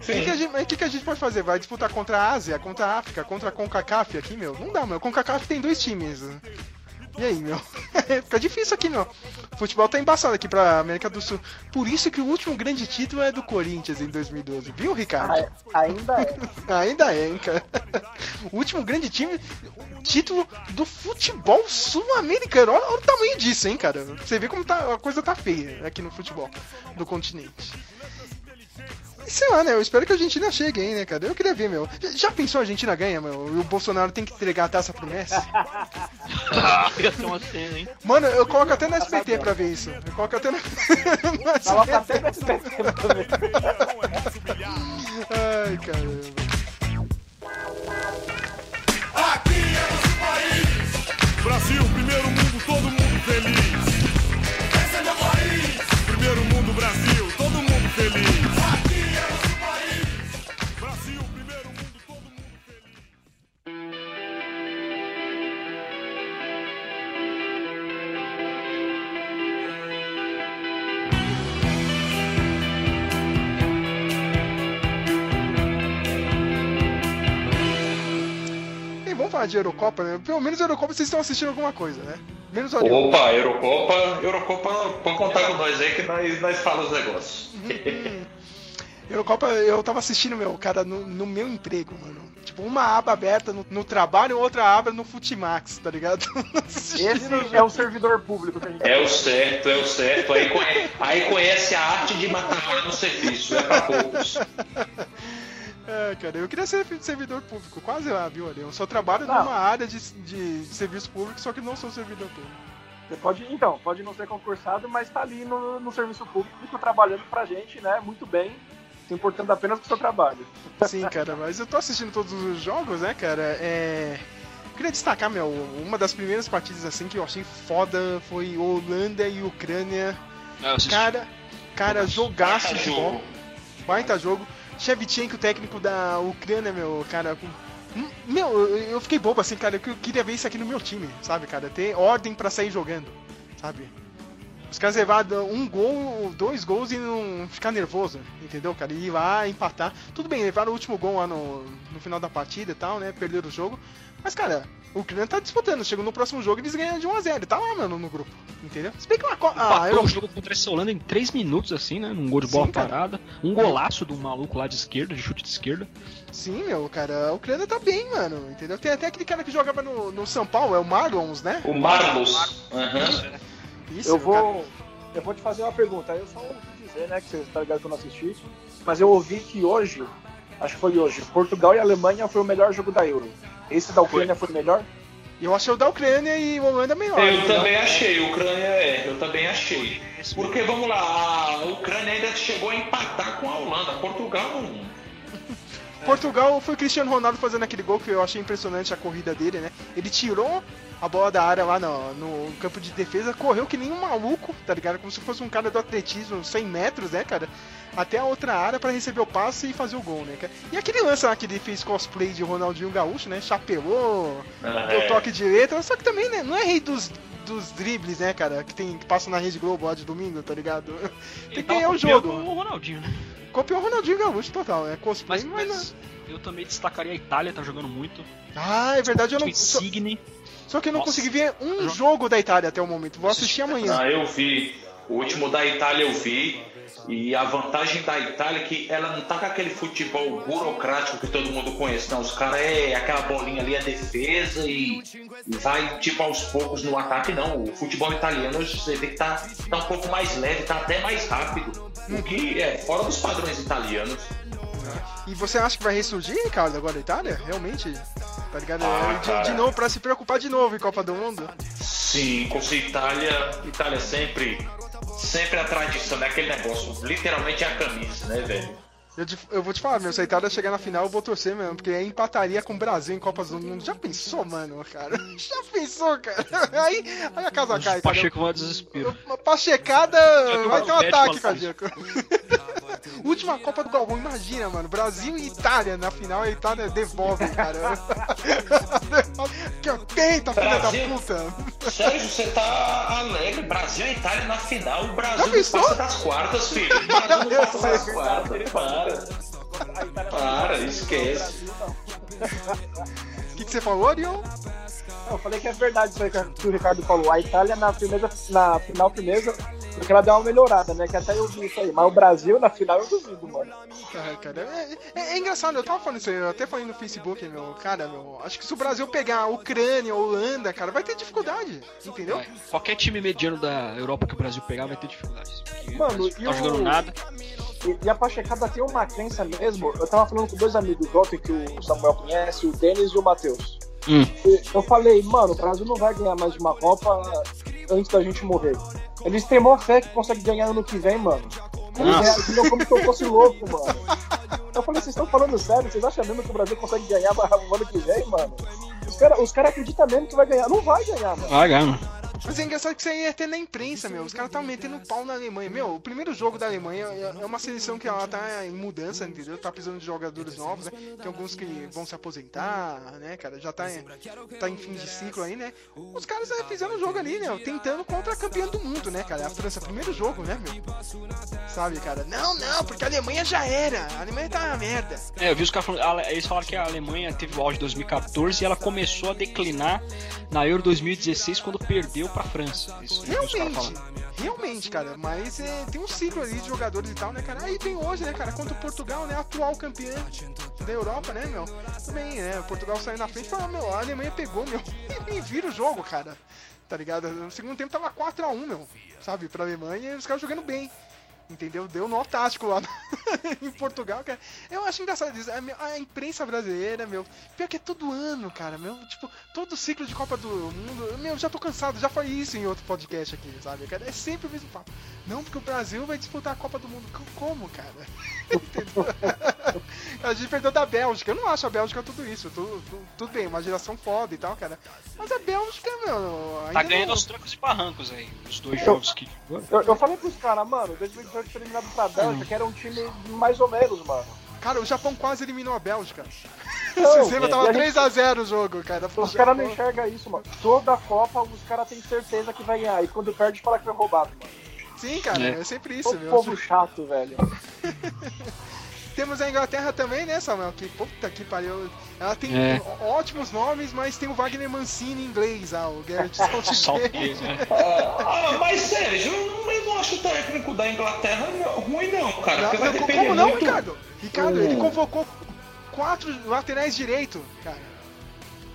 Speaker 3: que, que que, que a gente pode fazer? Vai disputar contra a Ásia, contra a África, contra a CONCACAF aqui, meu? Não dá, meu. CONCACAF tem dois times. E aí, meu? Fica difícil aqui, meu. O futebol tá embaçado aqui pra América do Sul. Por isso que o último grande título é do Corinthians em 2012, viu, Ricardo?
Speaker 4: Ainda é.
Speaker 3: Ainda é, hein, cara. O último grande time, título do futebol sul-americano. Olha, olha o tamanho disso, hein, cara. Você vê como tá, a coisa tá feia aqui no futebol do continente. Sei lá, né? Eu espero que a Argentina chegue, hein, né, cara? Eu queria ver, meu. Já- Já pensou a Argentina ganha, meu? E o Bolsonaro tem que entregar a taça pro Messi?
Speaker 1: Ia ser uma cena, hein?
Speaker 3: Mano, eu coloco até no SBT pra ver isso. Eu coloco até no. no
Speaker 4: Coloca
Speaker 3: SBT.
Speaker 4: até no SBT pra ver.
Speaker 3: Ai, caramba. Falar de Eurocopa, né? Pelo menos Eurocopa vocês estão assistindo alguma coisa, né? Menos o.
Speaker 2: Opa, Eurocopa, Eurocopa, pode contar com nós aí que nós, nós falamos os negócios.
Speaker 3: Eurocopa, eu tava assistindo, meu, cara, no, no meu emprego, mano. Tipo, uma aba aberta no, no trabalho, outra aba no Futimax, tá ligado?
Speaker 4: Esse é o servidor público que a gente
Speaker 2: É o certo, é o certo. Aí conhece, aí conhece a arte de matar no serviço, é pra poucos.
Speaker 3: É, cara, eu queria ser servidor público, quase lá, viu, ali. Eu só trabalho
Speaker 4: Não.
Speaker 3: numa área de, de serviço público, só que não sou servidor público.
Speaker 4: Você pode, então, pode não ser concursado, mas tá ali no, no serviço público trabalhando pra gente, né? Muito bem, se importando apenas com o seu trabalho.
Speaker 3: Sim, cara, mas eu tô assistindo todos os jogos, né, cara? É. Eu queria destacar, meu, uma das primeiras partidas assim que eu achei foda foi Holanda e Ucrânia.
Speaker 1: Ah.
Speaker 3: Cara, cara, jogaço de bom.
Speaker 2: jogo.
Speaker 3: Baita jogo. Shevchenko, o técnico da Ucrânia, meu, cara, com Hum, Meu, eu fiquei bobo assim, cara. Eu queria ver isso aqui no meu time, sabe, cara? Ter ordem pra sair jogando, sabe? Os caras levaram um gol, dois gols e não ficar nervoso, entendeu, cara? E ir lá empatar. Tudo bem, levaram o último gol lá no, no final da partida e tal, né? Perderam o jogo. Mas, cara, o Ucrânia tá disputando. Chegou no próximo jogo eles ganham de 1x0. Tá lá, mano, no grupo, entendeu? Se bem que uma Copa. Ah, eu...
Speaker 1: o jogo contra essa Holanda em 3 minutos, assim, né? Num gol de bola
Speaker 3: Sim,
Speaker 1: parada. Um golaço um maluco lá de esquerda, de chute de esquerda.
Speaker 3: Sim, meu, cara, a Ucrânia tá bem, mano, entendeu? Tem até aquele cara que jogava no, no São Paulo, é o Marlons, né?
Speaker 2: O Marlos. Aham.
Speaker 3: Isso,
Speaker 4: Eu
Speaker 3: meu, cara.
Speaker 4: vou, eu vou te fazer uma pergunta. Eu só ouvi dizer, né, que você tá ligado que eu não assisti, mas eu ouvi que hoje, acho que foi hoje, Portugal e Alemanha foi o melhor jogo da Euro. Esse da Ucrânia foi o melhor?
Speaker 3: Eu achei o da Ucrânia e o Holanda melhor.
Speaker 2: Eu
Speaker 3: entendeu?
Speaker 2: também achei, Ucrânia é, eu também achei. Porque vamos lá, a Ucrânia ainda chegou a empatar com a Holanda. Portugal não.
Speaker 3: Portugal foi o Cristiano Ronaldo fazendo aquele gol que eu achei impressionante a corrida dele, né? Ele tirou a bola da área lá no, no campo de defesa, correu que nem um maluco, tá ligado? Como se fosse um cara do atletismo, 100 metros, né, cara? Até a outra área pra receber o passe e fazer o gol, né, cara? E aquele lance lá que ele fez cosplay de Ronaldinho Gaúcho, né? Chapelou,
Speaker 2: Ah,
Speaker 3: deu
Speaker 2: é.
Speaker 3: toque de letra, só que também, né? Não é rei dos, dos dribles, né, cara? Que, tem, que passa na Rede Globo lá de domingo, tá ligado? Tem que ganhar o jogo.
Speaker 1: O Ronaldinho, né?
Speaker 3: Copiou o Ronaldinho Gaúcho total, é cosplay,
Speaker 1: Mas,
Speaker 3: mas,
Speaker 1: mas eu também destacaria a Itália, tá jogando muito.
Speaker 3: Ah, é verdade, eu não. Só,
Speaker 1: Insigne.
Speaker 3: só que eu não
Speaker 1: Nossa.
Speaker 3: consegui ver um
Speaker 1: Jo-
Speaker 3: jogo da Itália até o momento. Vou assistir amanhã.
Speaker 2: Ah, eu vi. O último da Itália eu vi. E a vantagem da Itália é que ela não tá com aquele futebol burocrático que todo mundo conhece, não. Os caras é aquela bolinha ali, a defesa e, e vai tipo aos poucos no ataque, não. O futebol italiano você vê que tá, tá um pouco mais leve, tá até mais rápido. O que é fora dos padrões italianos.
Speaker 3: E você acha que vai ressurgir, Ricardo, agora a Itália? Realmente? Tá ligado?
Speaker 2: Ah,
Speaker 3: de, de novo, pra se preocupar de novo em Copa do Mundo?
Speaker 2: Sim, com essa Itália, Itália sempre, sempre a tradição, né? Aquele negócio, literalmente é a camisa, né, velho?
Speaker 3: Eu, te- eu vou te falar, meu, se a Itália chegar na final, eu vou torcer mesmo, porque aí empataria com o Brasil em Copas do Mundo. Já pensou, mano, cara? Já pensou, cara? Aí, aí a casa cai,
Speaker 1: Pacheco vai ao desespero.
Speaker 3: Uma pachecada vai ter um ataque cardíaco. Última Copa do Galvão, imagina, mano. Brasil e Itália na final, a Itália devolve, cara. que tenta, filha da puta.
Speaker 2: Sérgio, você tá alegre. Brasil e Itália na final. O Brasil não passa das quartas, filho. O Brasil não passa das quartas. Para. Para, esquece.
Speaker 3: O que, que você falou, Arion?
Speaker 4: Não, eu falei que é verdade isso aí que o Ricardo falou. A Itália na, firmeza, na final firmeza, porque ela deu uma melhorada, né? Que até eu vi isso aí. Mas o Brasil na final eu duvido, mano.
Speaker 3: Ah, cara, é, é- é engraçado, eu tava falando isso aí, eu até falei no Facebook, meu, cara, meu, acho que se o Brasil pegar a Ucrânia, Holanda, cara, vai ter dificuldade, entendeu?
Speaker 1: Vai. Qualquer time mediano da Europa que o Brasil pegar vai ter dificuldades.
Speaker 4: Mano,
Speaker 1: o
Speaker 4: e
Speaker 1: não tá
Speaker 4: o-
Speaker 1: jogando nada.
Speaker 4: E, e a Pachecada tem uma crença mesmo. Eu tava falando com dois amigos ontem que o Samuel conhece, o Denis e o Matheus.
Speaker 1: Hum.
Speaker 4: Eu falei, mano, o Brasil não vai ganhar mais uma Copa antes da gente morrer. Eles têm maior fé que consegue ganhar ano que vem, mano. Eles reagiram como se eu fosse louco, mano. Eu falei, vocês estão falando sério? Vocês acham mesmo que o Brasil consegue ganhar o ano que vem, mano? Os caras os cara acreditam mesmo que vai ganhar. Não vai ganhar, mano.
Speaker 1: Vai ganhar, mano.
Speaker 3: Mas é engraçado que isso aí é até na imprensa, meu. Os caras estavam metendo pau na Alemanha. Meu, o primeiro jogo da Alemanha é é uma seleção que ela tá em mudança, entendeu? Tá precisando de jogadores novos, né? Tem alguns que vão se aposentar, né, cara? Já tá tá em fim de ciclo aí, né? Os caras é, fizeram um jogo ali, né? Tentando contra a campeã do mundo, né, cara? A França, primeiro jogo, né, meu? Sabe, cara? Não, não, porque a Alemanha já era. A Alemanha tá na merda.
Speaker 1: É, eu vi os caras falando. Eles falaram que a Alemanha teve o auge em 2014 e ela começou a declinar na Euro 2016 quando perdeu pra França. Isso, os caras
Speaker 3: Realmente, realmente, cara, mas é, tem um ciclo ali de jogadores e tal, né, cara? Aí tem hoje, né, cara, contra o Portugal, né, atual campeão da Europa, né, meu? Também, né, Portugal saiu na frente e falou, meu, a Alemanha pegou, meu, e vira o jogo, cara, tá ligado? No segundo tempo tava 4x1, meu, sabe, pra Alemanha e os caras jogando bem. Entendeu? Deu nó tático lá em Portugal, cara. Eu acho engraçado isso. A, imprensa brasileira, meu. Pior que é todo ano, cara, meu. Tipo, todo ciclo de Copa do Mundo. Meu, já tô cansado. Já falei isso em outro podcast aqui, sabe? Cara, é sempre o mesmo papo. Não, porque o Brasil vai disputar a Copa do Mundo. Co- Como, cara? A gente perdeu da Bélgica. Eu não acho a Bélgica tudo isso. Tudo, tudo, tudo bem, uma geração foda e tal, cara. Mas a Bélgica, meu.
Speaker 1: Tá ganhando
Speaker 3: não-
Speaker 1: aos trancos e barrancos aí. Os dois
Speaker 4: Eu-
Speaker 1: jogos que.
Speaker 4: Eu, eu falei pros caras, mano, 2018 foi eliminado pra Bélgica, que era um time mais ou menos, mano.
Speaker 3: Cara, o Japão quase eliminou a Bélgica.
Speaker 4: Não,
Speaker 3: Vocês lembram?
Speaker 4: é,
Speaker 3: Tava
Speaker 4: e a gente-
Speaker 3: 3x0 o jogo, cara.
Speaker 4: Os caras não enxergam isso, mano. Toda a Copa os caras têm certeza que vai ganhar. E quando perde, fala que foi roubado, mano.
Speaker 3: Sim, cara,
Speaker 1: É.
Speaker 3: é, sempre isso, meu.
Speaker 4: povo chato, velho.
Speaker 3: Temos a Inglaterra também, né, Samuel? Que puta que pariu. Ela tem
Speaker 1: É.
Speaker 3: ótimos nomes, mas tem o Wagner Mancini em inglês, ah, o Garrett Southgate.
Speaker 1: Né?
Speaker 2: Ah, mas Sérgio, eu não, acho o técnico da Inglaterra ruim não, cara.
Speaker 3: Não,
Speaker 2: vai
Speaker 3: como não,
Speaker 2: muito...
Speaker 3: Ricardo? Ricardo,
Speaker 2: Hum.
Speaker 3: ele convocou quatro laterais direito, cara.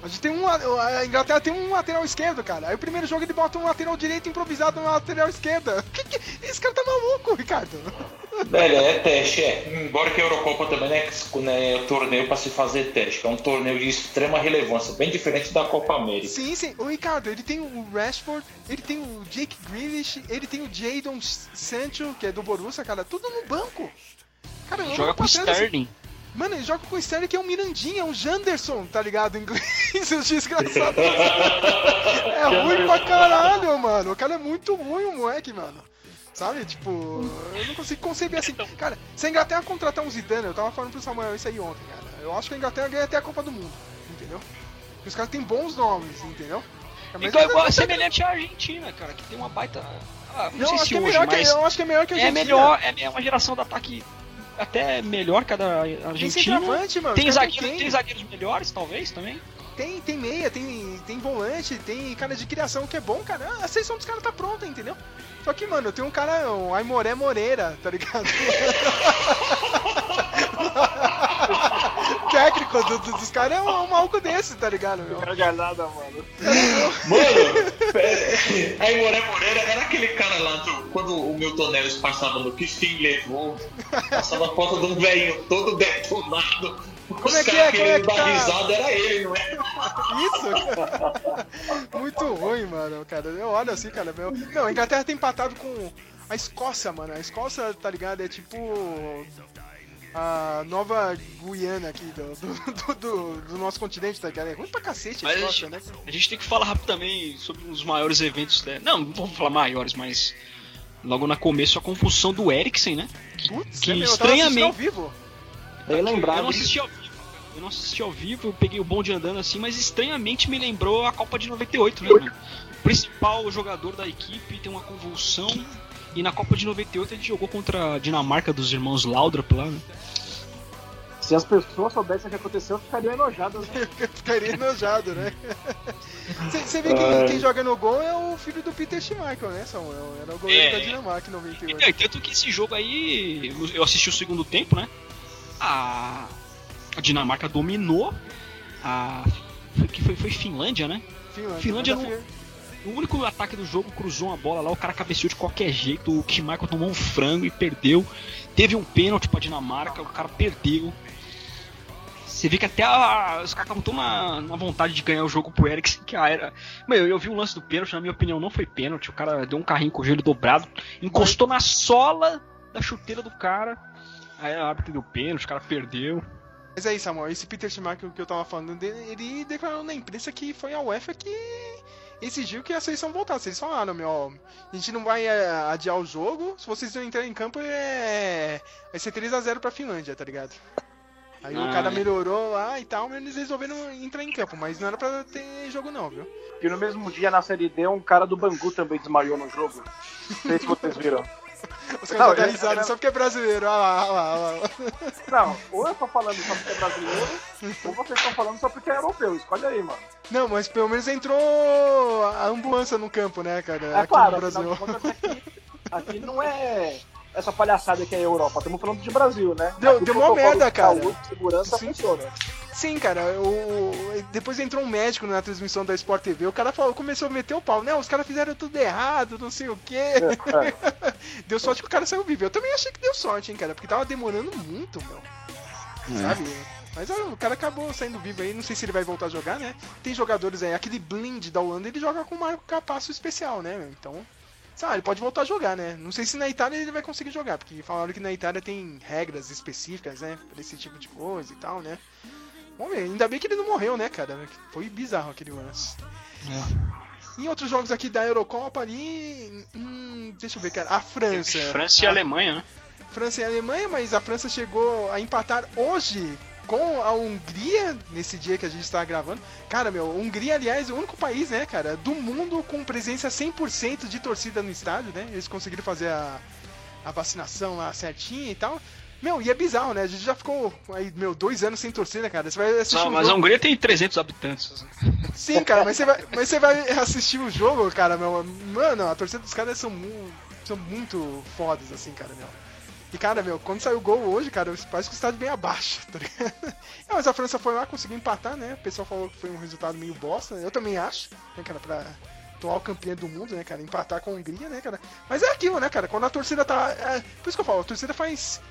Speaker 3: A gente tem um. A Inglaterra tem um lateral esquerdo, cara. Aí o primeiro jogo ele bota um lateral direito improvisado na lateral esquerda. Que que- esse cara tá maluco, Ricardo.
Speaker 2: Velho, é teste, é. Embora que a Eurocopa também não é, né, é torneio pra se fazer teste, é um torneio de extrema relevância, bem diferente da Copa América.
Speaker 3: Sim, sim. O Ricardo, ele tem o Rashford, ele tem o Jake Grealish, ele tem o Jadon Sancho, que é do Borussia, cara. Tudo no banco. Cara,
Speaker 1: Joga com o
Speaker 3: trás, assim,
Speaker 1: Sterling.
Speaker 3: Mano, ele joga com o Sterling que é um Mirandinha, é um Janderson, tá ligado? Em inglês, os desgraçados. é ruim pra caralho, mano. O cara é muito ruim, o moleque, mano. Sabe? Tipo, eu não consigo conceber assim. Cara, se a Inglaterra contratar um Zidane, eu tava falando pro Samuel isso aí ontem, cara. Eu acho que a Inglaterra ganha até a Copa do Mundo, entendeu? Porque os caras têm bons nomes, entendeu?
Speaker 1: Então é
Speaker 3: ainda
Speaker 1: igual,
Speaker 3: tá-
Speaker 1: semelhante à Argentina, cara, que tem uma baita. Ah, não,
Speaker 3: Não,
Speaker 1: sei
Speaker 3: acho
Speaker 1: se
Speaker 3: que é
Speaker 1: hoje,
Speaker 3: melhor que,
Speaker 1: mas
Speaker 3: eu acho que é melhor que a
Speaker 1: é
Speaker 3: Argentina.
Speaker 1: melhor, é é uma geração de ataque até melhor que a da
Speaker 3: Tem mano.
Speaker 1: Tem, zagueiro, tem zagueiros melhores, talvez, também.
Speaker 3: Tem, tem meia, tem, tem volante, tem cara de criação que é bom, cara. A seleção dos caras tá pronta, entendeu? Só que, mano, tem um cara, o Aimoré Moreira, tá ligado? O técnico do- do- dos caras é um, um maluco desse, tá ligado? Meu?
Speaker 4: Não joga nada, mano.
Speaker 2: Mano, aí Moré Moreira era aquele cara lá do, quando o Milton Neves passava no que levou, passava a foto de um velhinho todo detonado. Os
Speaker 3: é que é? Como é que tá?
Speaker 2: risada, era ele, não é?
Speaker 3: Isso? Muito ruim, mano, cara. Eu olho assim, cara, meu. Não, a Inglaterra tem empatado com a Escócia, mano. A Escócia, tá ligado? É tipo. A nova Guiana aqui do, do, do- do- do nosso continente, tá ligado? É ruim pra cacete a
Speaker 1: Mas a gente,
Speaker 3: né?
Speaker 1: a gente tem que falar rápido também sobre os maiores eventos. Né? Não, não vou falar maiores, mas logo na começo a confusão do Eriksen, né?
Speaker 3: Putz,
Speaker 1: que
Speaker 3: é, meu, eu ao
Speaker 1: estranhamente-
Speaker 3: vivo.
Speaker 4: Bem
Speaker 1: Eu não assisti ao vivo. Eu não assisti ao vivo, eu peguei o bonde andando assim, mas estranhamente me lembrou a Copa de 98, né, mano? O principal jogador da equipe tem uma convulsão. E na Copa de 98 a gente jogou contra a Dinamarca dos irmãos Laudrup lá, né?
Speaker 4: Se as pessoas soubessem o que aconteceu, ficariam enojadas. Né?
Speaker 3: Eu ficaria enojado, né? Você vê quem, quem joga no gol é o filho do Peter Schmeichel, né, Samuel? Era o goleiro
Speaker 1: É.
Speaker 3: da Dinamarca em 98.
Speaker 1: É, tanto que esse jogo aí, eu assisti o segundo tempo, né? A, a Dinamarca dominou. A. Foi, que foi, foi Finlândia, né?
Speaker 3: Finlândia,
Speaker 1: Finlândia não- O único ataque do jogo cruzou uma bola lá, o cara cabeceou de qualquer jeito, o Schmeichel tomou um frango e perdeu. Teve um pênalti pra Dinamarca, o cara perdeu. Você vê que até a- os caras estavam tão na, na vontade de ganhar o jogo pro Eriksen que a era. Meu, eu vi o lance do pênalti, na minha opinião não foi pênalti. O cara deu um carrinho com o joelho dobrado, encostou na sola da chuteira do cara. Aí a árbitro deu pênalti, o cara perdeu.
Speaker 3: Mas aí, Samuel, esse Peter Schmeichel que eu tava falando dele, ele declarou na imprensa que foi a UEFA que exigiu que a seleção voltasse. Eles falaram, meu, ó, a gente não vai é, adiar o jogo, se vocês não entrarem em campo, é... vai ser 3x0 pra Finlândia, tá ligado? Aí o
Speaker 1: Ah,
Speaker 3: cara
Speaker 1: é.
Speaker 3: melhorou lá e tal, mas eles resolveram entrar em campo, mas não era pra ter jogo não, viu?
Speaker 4: Que no mesmo dia na Série D, um cara do Bangu também desmaiou no jogo. Não sei se vocês viram.
Speaker 3: Os caras dão
Speaker 4: eu-
Speaker 3: risada
Speaker 4: eu-
Speaker 3: só porque é brasileiro, olha lá, olha lá, lá.
Speaker 4: Não, ou eu tô falando só porque é brasileiro, ou vocês estão falando só porque é europeu. Escolhe aí, mano.
Speaker 3: Não, mas pelo menos entrou a ambulância no campo, né, cara?
Speaker 4: É
Speaker 3: aqui
Speaker 4: claro,
Speaker 3: no
Speaker 4: afinal
Speaker 3: Brasil.
Speaker 4: contas, aqui, aqui não é essa palhaçada que é a Europa. Estamos falando de Brasil, né?
Speaker 3: Deu-
Speaker 4: Aqui
Speaker 3: deu
Speaker 4: protocolo
Speaker 3: merda,
Speaker 4: de
Speaker 3: cara.
Speaker 4: saúde segurança
Speaker 3: Sim.
Speaker 4: funciona.
Speaker 3: Sim, cara, o... depois entrou um médico na transmissão da Sport TV, o cara falou, começou a meter o pau, né? Os caras fizeram tudo errado, não sei o quê.
Speaker 4: É,
Speaker 3: deu sorte que o cara saiu vivo. Eu também achei que deu sorte, hein, cara, porque tava demorando muito, meu. Sabe? Mas ó, o cara acabou saindo vivo aí, não sei se ele vai voltar a jogar, né? Tem jogadores aí, aquele Blind da Holanda, ele joga com o Marco Capasso especial, né? meu? Então, sabe, ele pode voltar a jogar, né? Não sei se na Itália ele vai conseguir jogar, porque falaram que na Itália tem regras específicas, né? Pra esse tipo de coisa e tal, né? Vamos ver, ainda bem que ele não morreu, né, cara? Foi bizarro aquele lance. Em outros jogos aqui da Eurocopa ali. Hum, deixa eu ver, cara. A França.
Speaker 1: França e
Speaker 3: a,
Speaker 1: Alemanha, né?
Speaker 3: França e Alemanha, mas a França chegou a empatar hoje com a Hungria, nesse dia que a gente está gravando. Cara, meu, Hungria, aliás, é o único país, né, cara, do mundo com presença 100% de torcida no estádio, né? Eles conseguiram fazer a, a vacinação lá certinha e tal. Meu, e é bizarro, né? A gente já ficou aí, meu, dois anos sem torcida, cara. Você vai assistir
Speaker 1: Não,
Speaker 3: um
Speaker 1: mas a
Speaker 3: jogo...
Speaker 1: Hungria tem 300 habitantes.
Speaker 3: Sim, cara, mas você, vai, mas você vai assistir o jogo, cara, meu. Mano, a torcida dos caras são, mu- são muito fodas, assim, cara, meu. E, cara, meu, quando saiu o gol hoje, cara, parece que o estádio bem abaixo, tá ligado? É, mas a França foi lá, conseguiu empatar, né? O pessoal falou que foi um resultado meio bosta, né? Eu também acho, né, cara, pra atual campeã do mundo, né, cara, empatar com a Hungria, né, cara? Mas é aquilo, né, cara, quando a torcida tá... é, por isso que eu falo, a torcida faz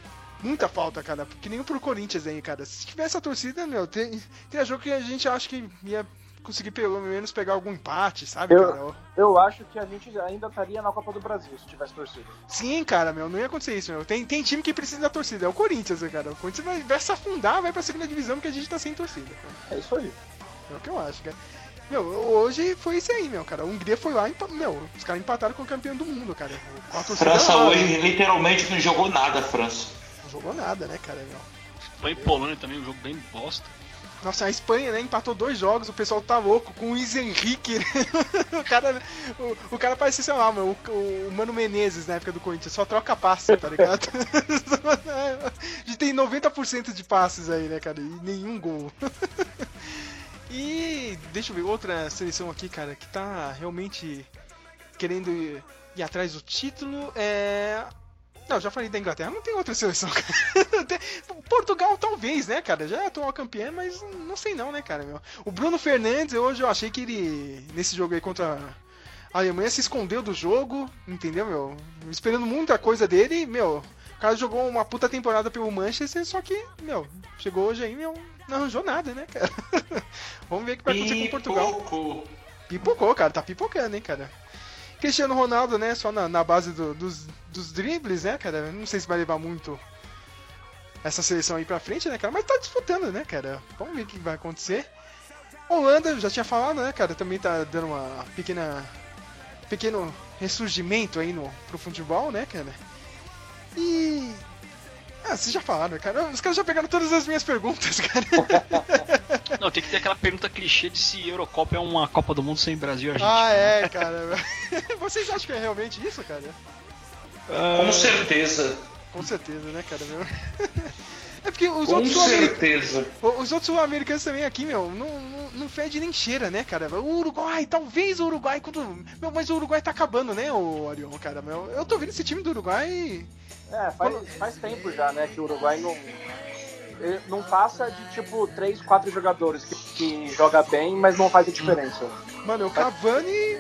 Speaker 3: muita falta, cara, que nem pro Corinthians aí, cara. Se tivesse a torcida, meu, tem, tem jogo que a gente acha que ia conseguir pelo menos pegar algum empate, sabe,
Speaker 4: Eu-
Speaker 3: cara?
Speaker 4: Eu acho que a gente ainda estaria na Copa do Brasil se tivesse torcida.
Speaker 3: Sim, cara, meu, não ia acontecer isso, meu. Tem, tem time que precisa da torcida, é o Corinthians, né, cara. O Corinthians vai, vai se afundar, vai pra segunda divisão porque a gente tá sem torcida. cara.
Speaker 4: É isso aí.
Speaker 3: É o que eu acho, cara. Meu, hoje foi isso aí, meu, cara. A Hungria foi lá e, meu, os caras empataram com o campeão do mundo, cara.
Speaker 2: França hoje literalmente não jogou nada, França.
Speaker 3: Não jogou nada, né, cara, meu.
Speaker 1: Foi em Polônia também, um jogo bem bosta.
Speaker 3: Nossa, a Espanha, né, empatou dois jogos, o pessoal tá louco com o Luiz Henrique. né? o cara, o, o cara parece, sei lá, meu, o, o Mano Menezes na época do Corinthians, só troca passe, tá ligado? a gente tem 90% de passes aí, né, cara, e nenhum gol. e deixa eu ver, outra seleção aqui, cara, que tá realmente querendo ir, ir atrás do título é. Não, já falei da Inglaterra, não tem outra seleção, Portugal talvez, né, cara? Já é atual campeão, mas não sei não, né, cara? Meu. O Bruno Fernandes, hoje eu achei que ele, nesse jogo aí contra a Alemanha, se escondeu do jogo, entendeu, meu? Esperando muita coisa dele, meu. O cara jogou uma puta temporada pelo Manchester, só que, meu, chegou hoje aí, meu, não arranjou nada, né, cara? Vamos ver o que vai acontecer com Portugal.
Speaker 2: Pipocou.
Speaker 3: Pipocou, cara, tá pipocando, hein, cara. Cristiano Ronaldo, né, só na, na base do- dos, dos dribles, né, cara. Não sei se vai levar muito essa seleção aí pra frente, né, cara, mas tá disputando, né, cara. Vamos ver o que vai acontecer. Holanda, já tinha falado, né, cara, também tá dando uma pequena pequeno ressurgimento aí no pro futebol, né, cara. E ah, vocês já falaram, cara. Os caras já pegaram todas as minhas perguntas, cara.
Speaker 1: Não, tem que ter aquela pergunta clichê de se Eurocopa é uma Copa do Mundo sem Brasil e Argentina.
Speaker 3: Ah, é, cara. Vocês acham que é realmente isso, cara?
Speaker 2: Com certeza.
Speaker 3: Com certeza, né, cara, meu? É porque os
Speaker 2: Com
Speaker 3: outros
Speaker 2: certeza.
Speaker 3: Os outros sul-americanos também aqui, meu, não, não, não fede nem cheira, né, cara? O Uruguai, talvez o Uruguai quando. Meu, mas o Uruguai tá acabando, né, o Arion, cara, meu. Eu tô vendo esse time do Uruguai.
Speaker 4: É, faz, faz tempo já, né, que o Uruguai não. Não passa de tipo 3, 4 jogadores que, que joga bem, mas não faz a diferença.
Speaker 3: Mano, o Cavani.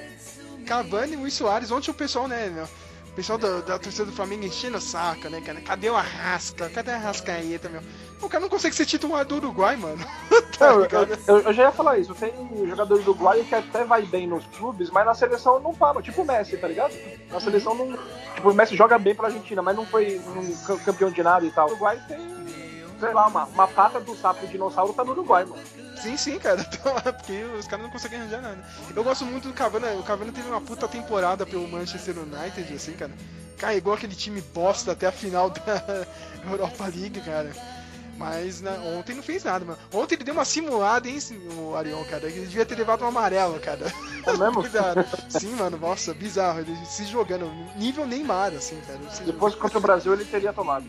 Speaker 3: Cavani, Luiz Soares, ontem o pessoal, né. O pessoal da, da torcida do Flamengo enchendo o saco, né, cara? Cadê o Arrasca? Cadê a Arrascaeta, meu? O cara não consegue ser titular do Uruguai, mano. tá
Speaker 4: Não, eu, eu- já ia falar isso. Tem jogador do Uruguai que até vai bem nos clubes, mas na seleção não fala. Tipo o Messi, tá ligado? Na seleção não. Tipo, o Messi joga bem pela Argentina, mas não foi um ca- campeão de nada e tal. O Uruguai tem. Sei lá, uma, uma pata do sapo de dinossauro tá no Uruguai, mano.
Speaker 3: Sim, sim, cara. Porque os caras não conseguem arranjar nada. Eu gosto muito do Cavani. O Cavani teve uma puta temporada pelo Manchester United, assim, cara. Carregou aquele time bosta até a final da Europa League, cara. Mas né, ontem não fez nada, mano. Ontem ele deu uma simulada, hein, o Arion, cara. Ele devia ter levado um amarelo, cara.
Speaker 4: É mesmo?
Speaker 3: Cuidado. Sim, mano, nossa, bizarro. Ele se jogando. Nível Neymar, assim, cara.
Speaker 4: Depois contra o Brasil ele teria tomado.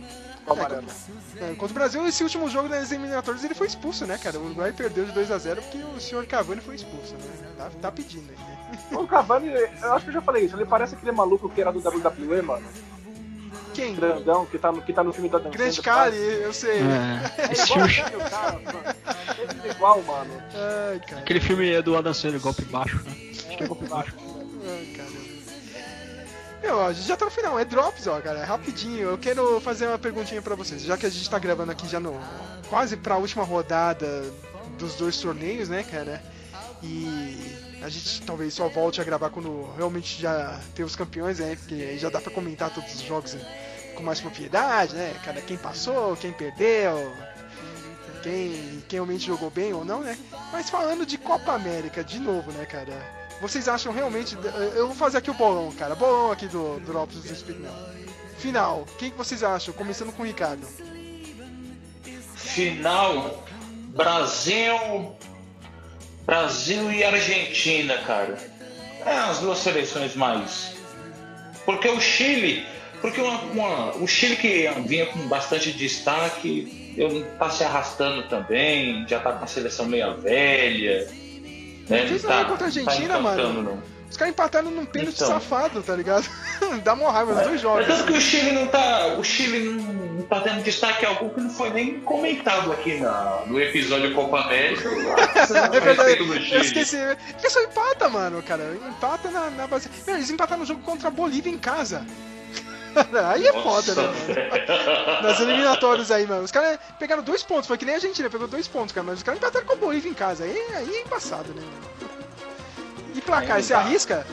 Speaker 4: Amarelo.
Speaker 3: é, contra o Brasil, esse último jogo das eliminatórias ele foi expulso, né, cara? O Uruguai perdeu de 2 a 0 porque o senhor Cavani foi expulso, né? Tá, tá pedindo aí, né?
Speaker 4: O Cavani, eu acho que eu já falei isso, ele parece aquele maluco que era do WWE, mano.
Speaker 3: Quem?
Speaker 4: Grandão, que tá no, que tá no filme da dança.
Speaker 3: Grande cara, eu sei.
Speaker 1: É,
Speaker 4: É igual
Speaker 1: filme,
Speaker 4: cara, mano. Ele é igual, mano.
Speaker 3: Ai, cara.
Speaker 1: aquele filme é do Adam Sandler, Golpe Baixo, né? Acho que é Golpe Baixo.
Speaker 3: Ai, caramba. Meu, a gente já tá no final, é Drops, ó, cara, é rapidinho. Eu quero fazer uma perguntinha pra vocês, já que a gente tá gravando aqui já no. quase pra última rodada dos dois torneios, né, cara? E a gente talvez só volte a gravar quando realmente já ter os campeões, né? Porque aí já dá pra comentar todos os jogos com mais propriedade, né? Cara, quem passou, quem perdeu, quem, quem realmente jogou bem ou não, né? Mas falando de Copa América, de novo, né, cara? Vocês acham realmente. Eu vou fazer aqui o bolão, cara. Bolão aqui do, do Lopes do Mel. Final, quem que vocês acham? Começando com o Ricardo.
Speaker 2: Final, Brasil, Brasil e Argentina, cara. É as duas seleções mais. Porque o Chile, porque uma, uma- o Chile que vinha com bastante destaque, eu, tá se arrastando também, já tá com a seleção meia velha. Né?
Speaker 3: Fez
Speaker 2: Não
Speaker 3: nada
Speaker 2: tá,
Speaker 3: contra a
Speaker 2: tá
Speaker 3: Argentina,
Speaker 2: encantando,
Speaker 3: mano.
Speaker 2: não.
Speaker 3: Os caras empataram num pênalti
Speaker 2: Então.
Speaker 3: safado, tá ligado? Dá uma raiva, os dois
Speaker 2: É
Speaker 3: jogos.
Speaker 2: tanto que o Chile não tá. O Chile não, tá tendo destaque algum que não foi nem comentado aqui na, no episódio Copa América.
Speaker 3: É verdade, eu esqueci. Porque só empata, mano, cara. Empata na, na base. Meu, eles empataram no jogo contra a Bolívia em casa. Aí é foda, né, mano? Nas eliminatórias aí, mano. Os caras pegaram dois pontos, foi que nem a Argentina, pegou dois pontos, cara. Mas os caras empataram com a Bolívia em casa. Aí, aí é embaçado, né, mano? E placar, você arrisca?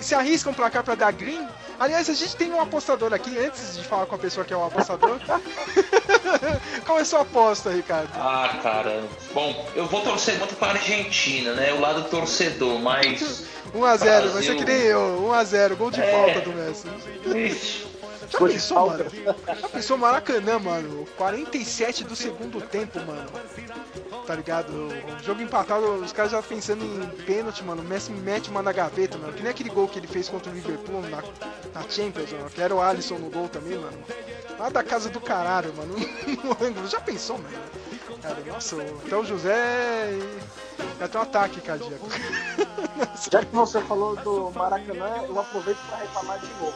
Speaker 3: Você arrisca um placar pra dar green? Aliás, a gente tem um apostador aqui, antes de falar com a pessoa que é o apostador. Qual é a sua aposta, Ricardo?
Speaker 2: Ah, cara. Bom, eu vou torcer muito para a Argentina, né? O lado torcedor, mas.
Speaker 3: 1x0, vai ser
Speaker 2: Brasil.
Speaker 3: que nem eu. 1x0, gol de
Speaker 2: É.
Speaker 3: falta do Messi.
Speaker 2: Ixi,
Speaker 3: Já
Speaker 4: de
Speaker 3: pensou,
Speaker 4: falta.
Speaker 3: mano? Já pensou Maracanã, mano? 47 do segundo tempo, mano. Tá ligado? O jogo empatado, os caras já pensando em pênalti, mano. O Messi mete uma na gaveta, mano. Que nem aquele gol que ele fez contra o Liverpool na, na Champions, mano. Que era o Alisson no gol também, mano. Lá da casa do caralho, mano. No ângulo. Já pensou, mano? Cara, nossa, até o José e- já tem um ataque cardíaco.
Speaker 4: Já que você falou do Maracanã, eu aproveito pra reclamar de novo.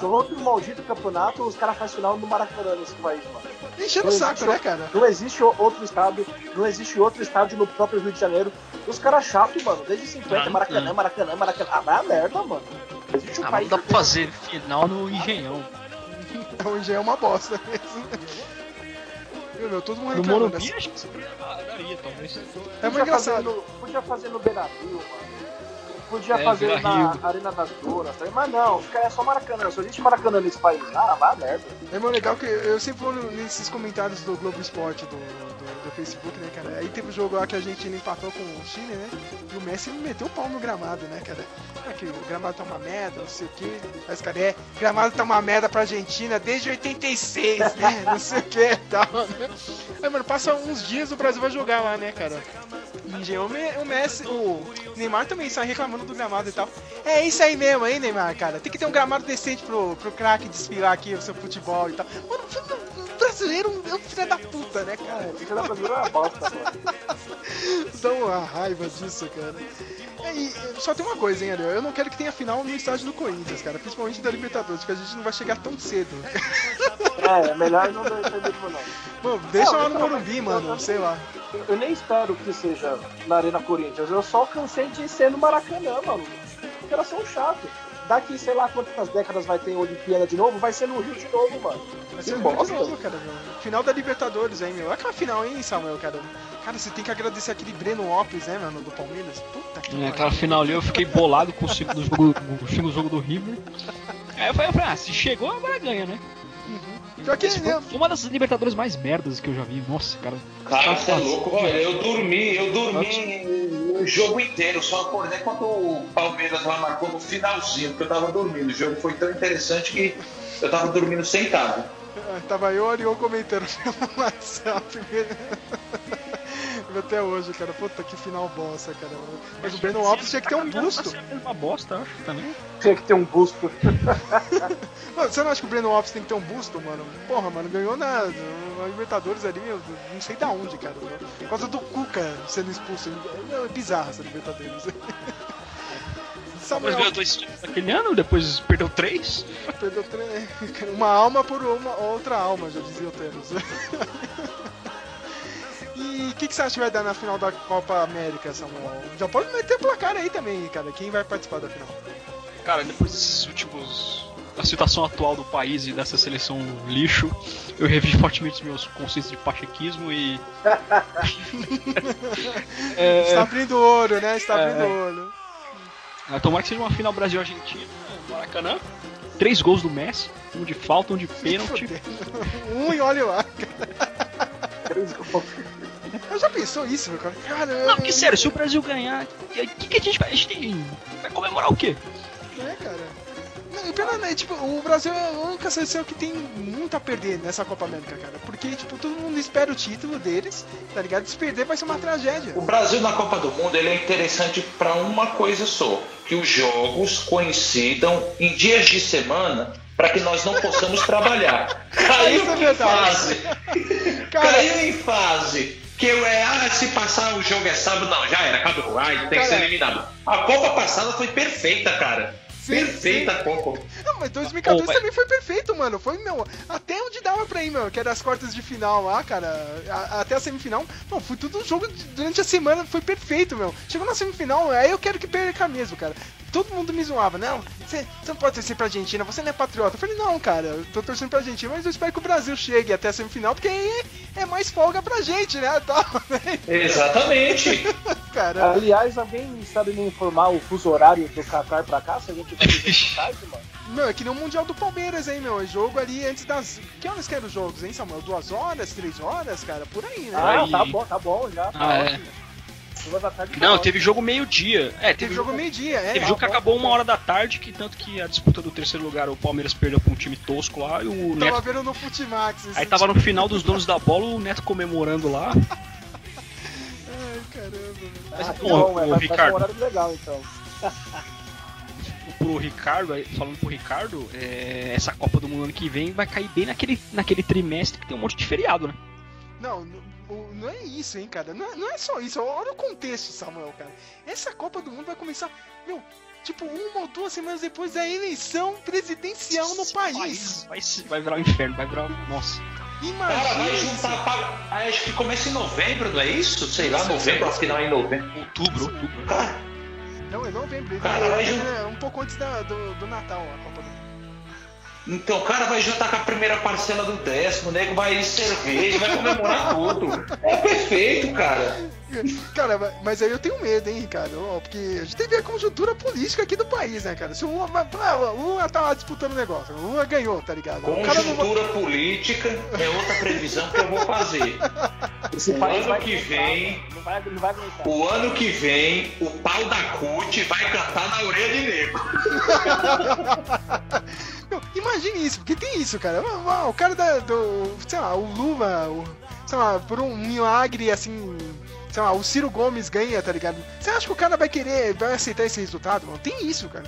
Speaker 4: No outro maldito campeonato, os caras fazem final no Maracanã nesse país, mano.
Speaker 3: Enchendo o saco, né, cara?
Speaker 4: Não existe o- outro estádio, não existe outro estádio no próprio Rio de Janeiro. Os caras chatos, mano, desde 50,
Speaker 1: Ah,
Speaker 4: Maracanã,
Speaker 1: não.
Speaker 4: Maracanã, Maracanã. Ah, vai a merda, mano. Existe um
Speaker 1: Ah,
Speaker 4: país.
Speaker 1: não dá pra fazer final no Engenhão.
Speaker 3: Hoje é uma bosta mesmo. Meu, meu, todo mundo
Speaker 1: No
Speaker 3: reclamando
Speaker 1: Morumbi
Speaker 3: dessa-
Speaker 1: acho que daria, talvez.
Speaker 3: É muito
Speaker 4: Podia fazer
Speaker 3: engraçado.
Speaker 4: no, podia fazer no Beira-Rio, mano. Podia
Speaker 1: É,
Speaker 4: fazer na
Speaker 1: Rio.
Speaker 4: Arena das Dunas, tá? mas não, caras é só Maracanã, só existe Maracanã nesse país. Ah, vai a merda.
Speaker 3: É muito legal que eu sempre vou nesses comentários do Globo Esporte do, do, do Facebook, né, cara? Aí teve um jogo lá que a Argentina empatou com o Chile, né? E o Messi meteu o pau no gramado, né, cara? Ah, que o gramado tá uma merda, não sei o quê. Aí os caras, é, gramado tá uma merda pra Argentina desde 86, né? Não sei o que e tal, né? Aí, mano, passa uns dias o Brasil vai jogar lá, né, cara? E Me- o Messi, o Neymar também sai reclamando do gramado e tal. É isso aí mesmo, aí, Neymar, cara. Tem que ter um gramado decente pro, pro craque desfilar aqui o seu futebol e tal. Mano, brasileiro é um filho da puta, né, cara?
Speaker 4: É, fica da brasileira é uma bosta.
Speaker 3: Dá uma raiva disso, cara. É, e só tem uma coisa, hein, Ariel? Eu não quero que tenha final no estádio do Corinthians, cara. Principalmente da Libertadores, porque a gente não vai chegar tão cedo.
Speaker 4: É, é melhor não ter mesmo, não.
Speaker 3: Mano, deixa
Speaker 4: Não,
Speaker 3: lá no Morumbi, mano.
Speaker 4: também-
Speaker 3: Sei lá.
Speaker 4: Eu nem espero que seja na Arena Corinthians. Eu só cansei de ser no Maracanã, mano. Os caras são chatos. Daqui, sei lá quantas décadas vai ter Olimpíada de novo, vai ser no Rio de novo, mano.
Speaker 3: Vai ser
Speaker 4: Que
Speaker 3: muito
Speaker 4: bosta.
Speaker 3: novo, cara. meu. Final da Libertadores, hein, meu. Olha aquela final, hein, Samuel, cara. Cara, você tem que agradecer aquele Breno Lopes, né, mano, do Palmeiras. Puta que
Speaker 1: É,
Speaker 3: pariu.
Speaker 1: aquela final ali eu fiquei bolado com o segundo jogo, o segundo jogo do River. Aí eu falei, ah, se chegou, agora ganha, né?
Speaker 3: Pior que
Speaker 1: foi uma das Libertadores mais merdas que eu já vi. Nossa, cara.
Speaker 2: Cara, você é louco. Olha, eu dormi, eu dormi o jogo inteiro, só acordei quando o Palmeiras lá marcou no finalzinho, porque eu tava dormindo. O jogo foi tão interessante que eu tava dormindo sentado.
Speaker 3: Ah, Tava eu e o comentando no WhatsApp. Até hoje, cara. Puta que final bosta, cara. Mas o Breno Lopes tinha que ter um busto.
Speaker 1: Uma bosta, eu acho, também.
Speaker 4: Tinha que ter um busto.
Speaker 3: Mano, você não acha que o Breno Lopes tem que ter um busto, mano? Porra, mano, ganhou na, na Libertadores ali, eu não sei da onde, cara. Por causa do Cuca sendo expulso. É bizarro essa Libertadores.
Speaker 1: Mas
Speaker 3: Samuel
Speaker 1: ganhou dois naquele ano, depois perdeu três.
Speaker 3: perdeu tre- uma alma por uma outra alma, já dizia o Thanos. O que, que você acha que vai dar na final da Copa América, Samuel? Já pode meter placar aí também, cara. Quem vai participar da final?
Speaker 1: Cara, depois desses últimos. da situação atual do país e dessa seleção lixo, eu revi fortemente os meus conceitos de pachequismo e.
Speaker 3: Está abrindo o olho, né? Está abrindo
Speaker 1: É.
Speaker 3: olho.
Speaker 1: Tomara que seja uma final Brasil-Argentina, Maracanã. Três gols do Messi, um de falta, um de pênalti.
Speaker 3: Um e olha lá.
Speaker 4: Três gols.
Speaker 3: Eu já pensou isso, meu cara? Cara,
Speaker 1: Não, porque sério, se o Brasil ganhar, o que, que a gente vai. A gente tem- vai comemorar o quê?
Speaker 3: É, cara. Não, o pena, né? Tipo, o Brasil é a única seleção que tem muito a perder nessa Copa América, cara. Porque, tipo, todo mundo espera o título deles, tá ligado? Se perder vai ser uma tragédia.
Speaker 2: O Brasil na Copa do Mundo ele é interessante para uma coisa só, que os jogos coincidam em dias de semana para que nós não possamos trabalhar. Caiu
Speaker 3: Isso é
Speaker 2: em fase.
Speaker 3: Cara-
Speaker 2: Caiu em fase. Que eu é, ah, se passar o jogo é sábado, não, já era, acabou. Ai, tem que ser
Speaker 3: Cara-
Speaker 2: eliminado. A Copa passada foi perfeita, cara.
Speaker 3: Sim,
Speaker 2: perfeita
Speaker 3: sim.
Speaker 2: Copa.
Speaker 3: Não, mas 2014
Speaker 1: Ô, mas-
Speaker 3: também foi perfeito, mano. Foi, meu, até onde dava pra ir, meu, que era as quartas de final lá, cara. a- até a semifinal. Não, foi tudo um jogo de- durante a semana, foi perfeito, meu. Chegou na semifinal, aí eu quero que perca mesmo, cara. Todo mundo me zoava, não, você você não pode torcer pra Argentina, você não é patriota. Eu falei, não, cara, eu tô torcendo pra Argentina, mas eu espero que o Brasil chegue até a semifinal, porque aí é mais folga pra gente, né? Tal, né?
Speaker 2: Exatamente.
Speaker 3: Cara,
Speaker 4: Aliás, alguém sabe me informar o fuso horário do Qatar pra cá? Se a gente vai ver tarde, mano?
Speaker 3: meu, é que nem o Mundial do Palmeiras, hein, meu. É jogo ali antes das. Que horas que eram os jogos, hein, Samuel? Duas horas, três horas, cara? Por aí, né?
Speaker 4: Ah,
Speaker 1: aí.
Speaker 4: tá bom, tá bom já. Tá
Speaker 1: Ah, é.
Speaker 4: ótimo. Tarde. tá
Speaker 1: Não,
Speaker 4: ótimo.
Speaker 1: teve jogo meio-dia. É,
Speaker 3: Teve
Speaker 1: teve
Speaker 3: jogo
Speaker 1: jogo
Speaker 3: meio-dia, é.
Speaker 1: Teve jogo que acabou uma hora da tarde, que tanto que a disputa do terceiro lugar, o Palmeiras perdeu pra um time tosco lá e o
Speaker 3: Tava
Speaker 1: Neto.
Speaker 3: vendo no Futimax.
Speaker 1: Aí tava no final dos donos da bola, o Neto comemorando lá.
Speaker 3: Ai, caramba, velho.
Speaker 1: Mas,
Speaker 4: Ah, vai, vai ser um
Speaker 1: Ricardo.
Speaker 4: horário legal, então.
Speaker 1: pro Ricardo, falando pro Ricardo, é, essa Copa do Mundo ano que vem vai cair bem naquele, naquele trimestre que tem um monte de feriado, né?
Speaker 3: Não, o- não é isso, hein, cara. Não é, não é só isso. Olha o contexto, Samuel, cara. Essa Copa do Mundo vai começar, meu, tipo, uma ou duas semanas depois da eleição presidencial no país.
Speaker 1: Vai, vai, vai virar um inferno, vai virar. Nossa.
Speaker 2: Cara, vai
Speaker 3: Imagina
Speaker 2: juntar. pra- ah, Acho que começa em novembro, não é isso? Sei lá, novembro, a final é em novembro.
Speaker 1: Outubro, outubro.
Speaker 2: Cara,
Speaker 3: Não, é novembro.
Speaker 2: Cara,
Speaker 3: ele-
Speaker 2: vai
Speaker 3: é um pouco antes da- do, do Natal, a Copa do.
Speaker 2: Então o cara vai juntar com a primeira parcela do décimo, o nego vai cerveja, vai comemorar tudo. É perfeito, cara.
Speaker 3: Cara, ma- mas aí eu tenho medo, hein, Ricardo? Porque a gente tem que ver a conjuntura política aqui do país, né, cara? Se o Lula, ah, o Lula tá lá disputando o negócio, o Lula ganhou, tá ligado? O cara não vai...
Speaker 2: Conjuntura política é outra previsão que eu vou fazer.
Speaker 4: Esse
Speaker 2: O
Speaker 4: país
Speaker 2: ano
Speaker 4: vai
Speaker 2: que
Speaker 4: aguentar,
Speaker 2: vem-
Speaker 4: Não vai, não vai aguentar.
Speaker 2: O ano que vem, o pau da CUT vai cantar na orelha de nego.
Speaker 3: Não, imagine isso, porque tem isso, cara. O cara da, do. Sei lá, o Lula, o- sei lá, por um milagre assim. Sei lá, o Ciro Gomes ganha, tá ligado? Você acha que o cara vai querer, vai aceitar esse resultado? Mano? Tem isso, cara.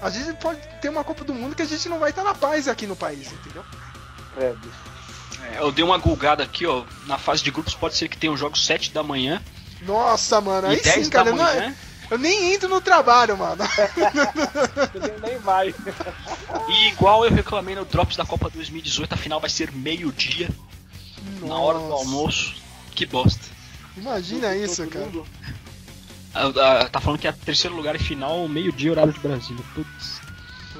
Speaker 3: Às vezes pode ter uma Copa do Mundo que a gente não vai estar na paz aqui no país, entendeu?
Speaker 4: Credo.
Speaker 1: É, eu dei uma gulgada aqui, ó. Na fase de grupos pode ser que tenha um jogo 7 da manhã
Speaker 3: Nossa, mano, aí
Speaker 1: e 10
Speaker 3: sim, cara.
Speaker 1: da
Speaker 3: não-
Speaker 1: manhã.
Speaker 3: Eu nem entro no trabalho, mano.
Speaker 4: Nem- nem vai.
Speaker 1: E igual eu reclamei no Drops da Copa 2018, a final vai ser meio-dia, na hora do almoço. Que bosta.
Speaker 3: Imagina isso,
Speaker 4: Todo
Speaker 3: cara.
Speaker 4: mundo.
Speaker 1: Ah, ah, tá falando que é terceiro lugar e final, meio-dia, horário de Brasília. Putz.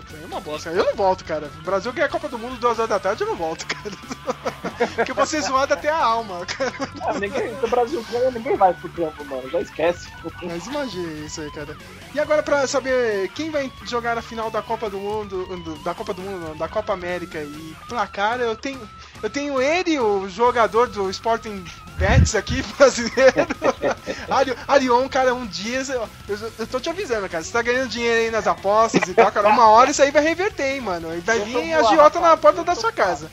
Speaker 3: Puta, é uma bosta. Eu não volto, cara. O Brasil ganha a Copa do Mundo duas horas da tarde, eu não volto, cara. Porque ser zoado até a alma, cara.
Speaker 4: Ah, ninguém, no Brasil ganha, ninguém vai pro campo, mano. Já esquece.
Speaker 3: Mas imagine isso aí, cara. E agora pra saber quem vai jogar a final da Copa do Mundo, do- da Copa do Mundo, não, da Copa América e placar, eu tenho, eu tenho ele, o jogador do Sporting Bets aqui, brasileiro. Ari- Arion, cara, um dia, eu, eu, tô te avisando, cara, você tá ganhando dinheiro aí nas apostas e tal, cara, uma hora isso aí vai reverter, hein, mano. E vai vir
Speaker 4: voando,
Speaker 3: agiota na porta da sua casa.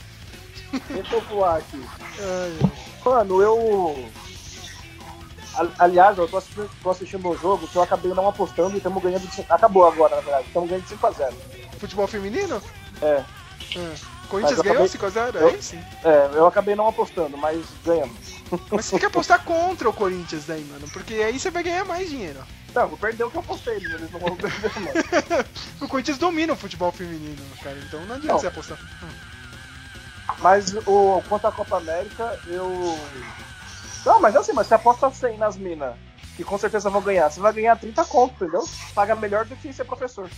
Speaker 4: Deixa eu voar aqui.
Speaker 3: Ai,
Speaker 4: Mano, eu. A- Aliás, eu tô assistindo, tô assistindo um jogo que eu acabei não apostando e estamos ganhando. de Acabou agora, na verdade. Estamos ganhando de 5x0.
Speaker 3: futebol feminino?
Speaker 4: É,
Speaker 3: É. Corinthians ganhou
Speaker 4: acabei-
Speaker 3: 5x0?
Speaker 4: eu-
Speaker 3: Aí sim.
Speaker 4: é, eu acabei não apostando, mas ganhamos.
Speaker 3: Mas você tem que apostar contra o Corinthians daí, mano. Porque aí você vai ganhar mais dinheiro.
Speaker 4: Não, vou perder o que eu apostei, eles não vão perder.
Speaker 3: O Corinthians domina o futebol feminino, cara. Então não adianta
Speaker 4: Não.
Speaker 3: você apostar.
Speaker 4: Mas o, quanto à Copa América, eu. Não, mas assim, mas você aposta 100 nas minas, que com certeza vão ganhar. Você vai ganhar 30 conto, entendeu? Paga melhor do que ser professor.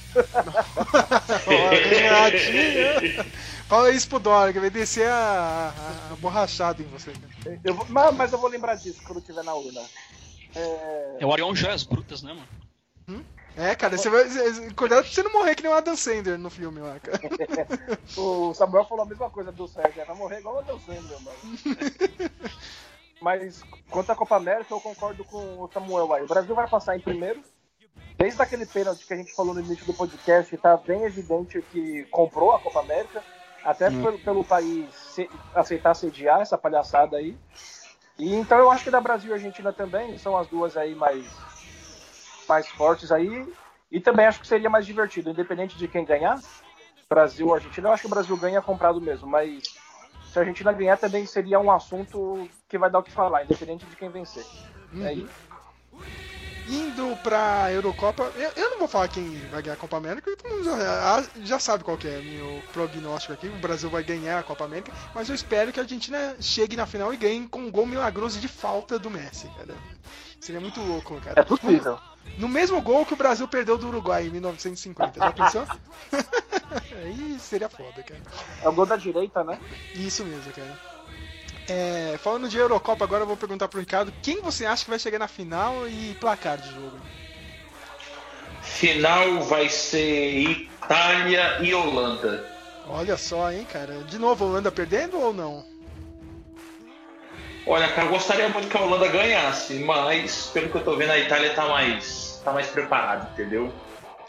Speaker 3: Ganhadinha. Fala isso pro Dória, que vai descer a, a- a borrachada em você. cara.
Speaker 4: Eu vou- mas, mas eu vou lembrar disso quando tiver na urna. É,
Speaker 1: É o Arion Joias Brutas, né, mano?
Speaker 3: É, cara, você vai. Cuidado pra você não morrer que nem o Adam Sandler no filme lá, cara.
Speaker 4: o Samuel falou a mesma coisa do Sérgio, vai morrer igual o Deus Sandler, mano. Mas quanto à Copa América, eu concordo com o Samuel aí. O Brasil vai passar em primeiro, Desde aquele pênalti que a gente falou no início do podcast, tá bem evidente que comprou a Copa América, até
Speaker 1: Hum.
Speaker 4: pelo, pelo país se- aceitar sediar essa palhaçada aí. E então eu acho que da Brasil e Argentina também são as duas aí mais, mais fortes aí. E também acho que seria mais divertido, independente de quem ganhar, Brasil ou Argentina. Eu acho que o Brasil ganha comprado mesmo, mas se a Argentina ganhar também seria um assunto que vai dar o que falar, independente de quem vencer. É isso.
Speaker 3: Indo pra Eurocopa, eu, eu não vou falar quem vai ganhar a Copa América, todo mundo já, já sabe qual que é meu prognóstico aqui. O Brasil vai ganhar a Copa América, mas eu espero que a Argentina chegue na final e ganhe com um gol milagroso de falta do Messi, cara. Seria muito louco, cara.
Speaker 4: É possível.
Speaker 3: No mesmo gol que o Brasil perdeu do Uruguai em 1950, já pensou? Aí seria foda, cara.
Speaker 4: É o gol da direita, né?
Speaker 3: Isso mesmo, cara. É, falando de Eurocopa, agora eu vou perguntar pro Ricardo quem você acha que vai chegar na final e placar de jogo.
Speaker 2: Final vai ser Itália e Holanda.
Speaker 3: Olha só, hein, cara. De novo, Holanda perdendo ou não?
Speaker 2: Olha, cara, eu gostaria muito que a Holanda ganhasse, mas pelo que eu tô vendo, a Itália tá mais, tá mais preparada, entendeu?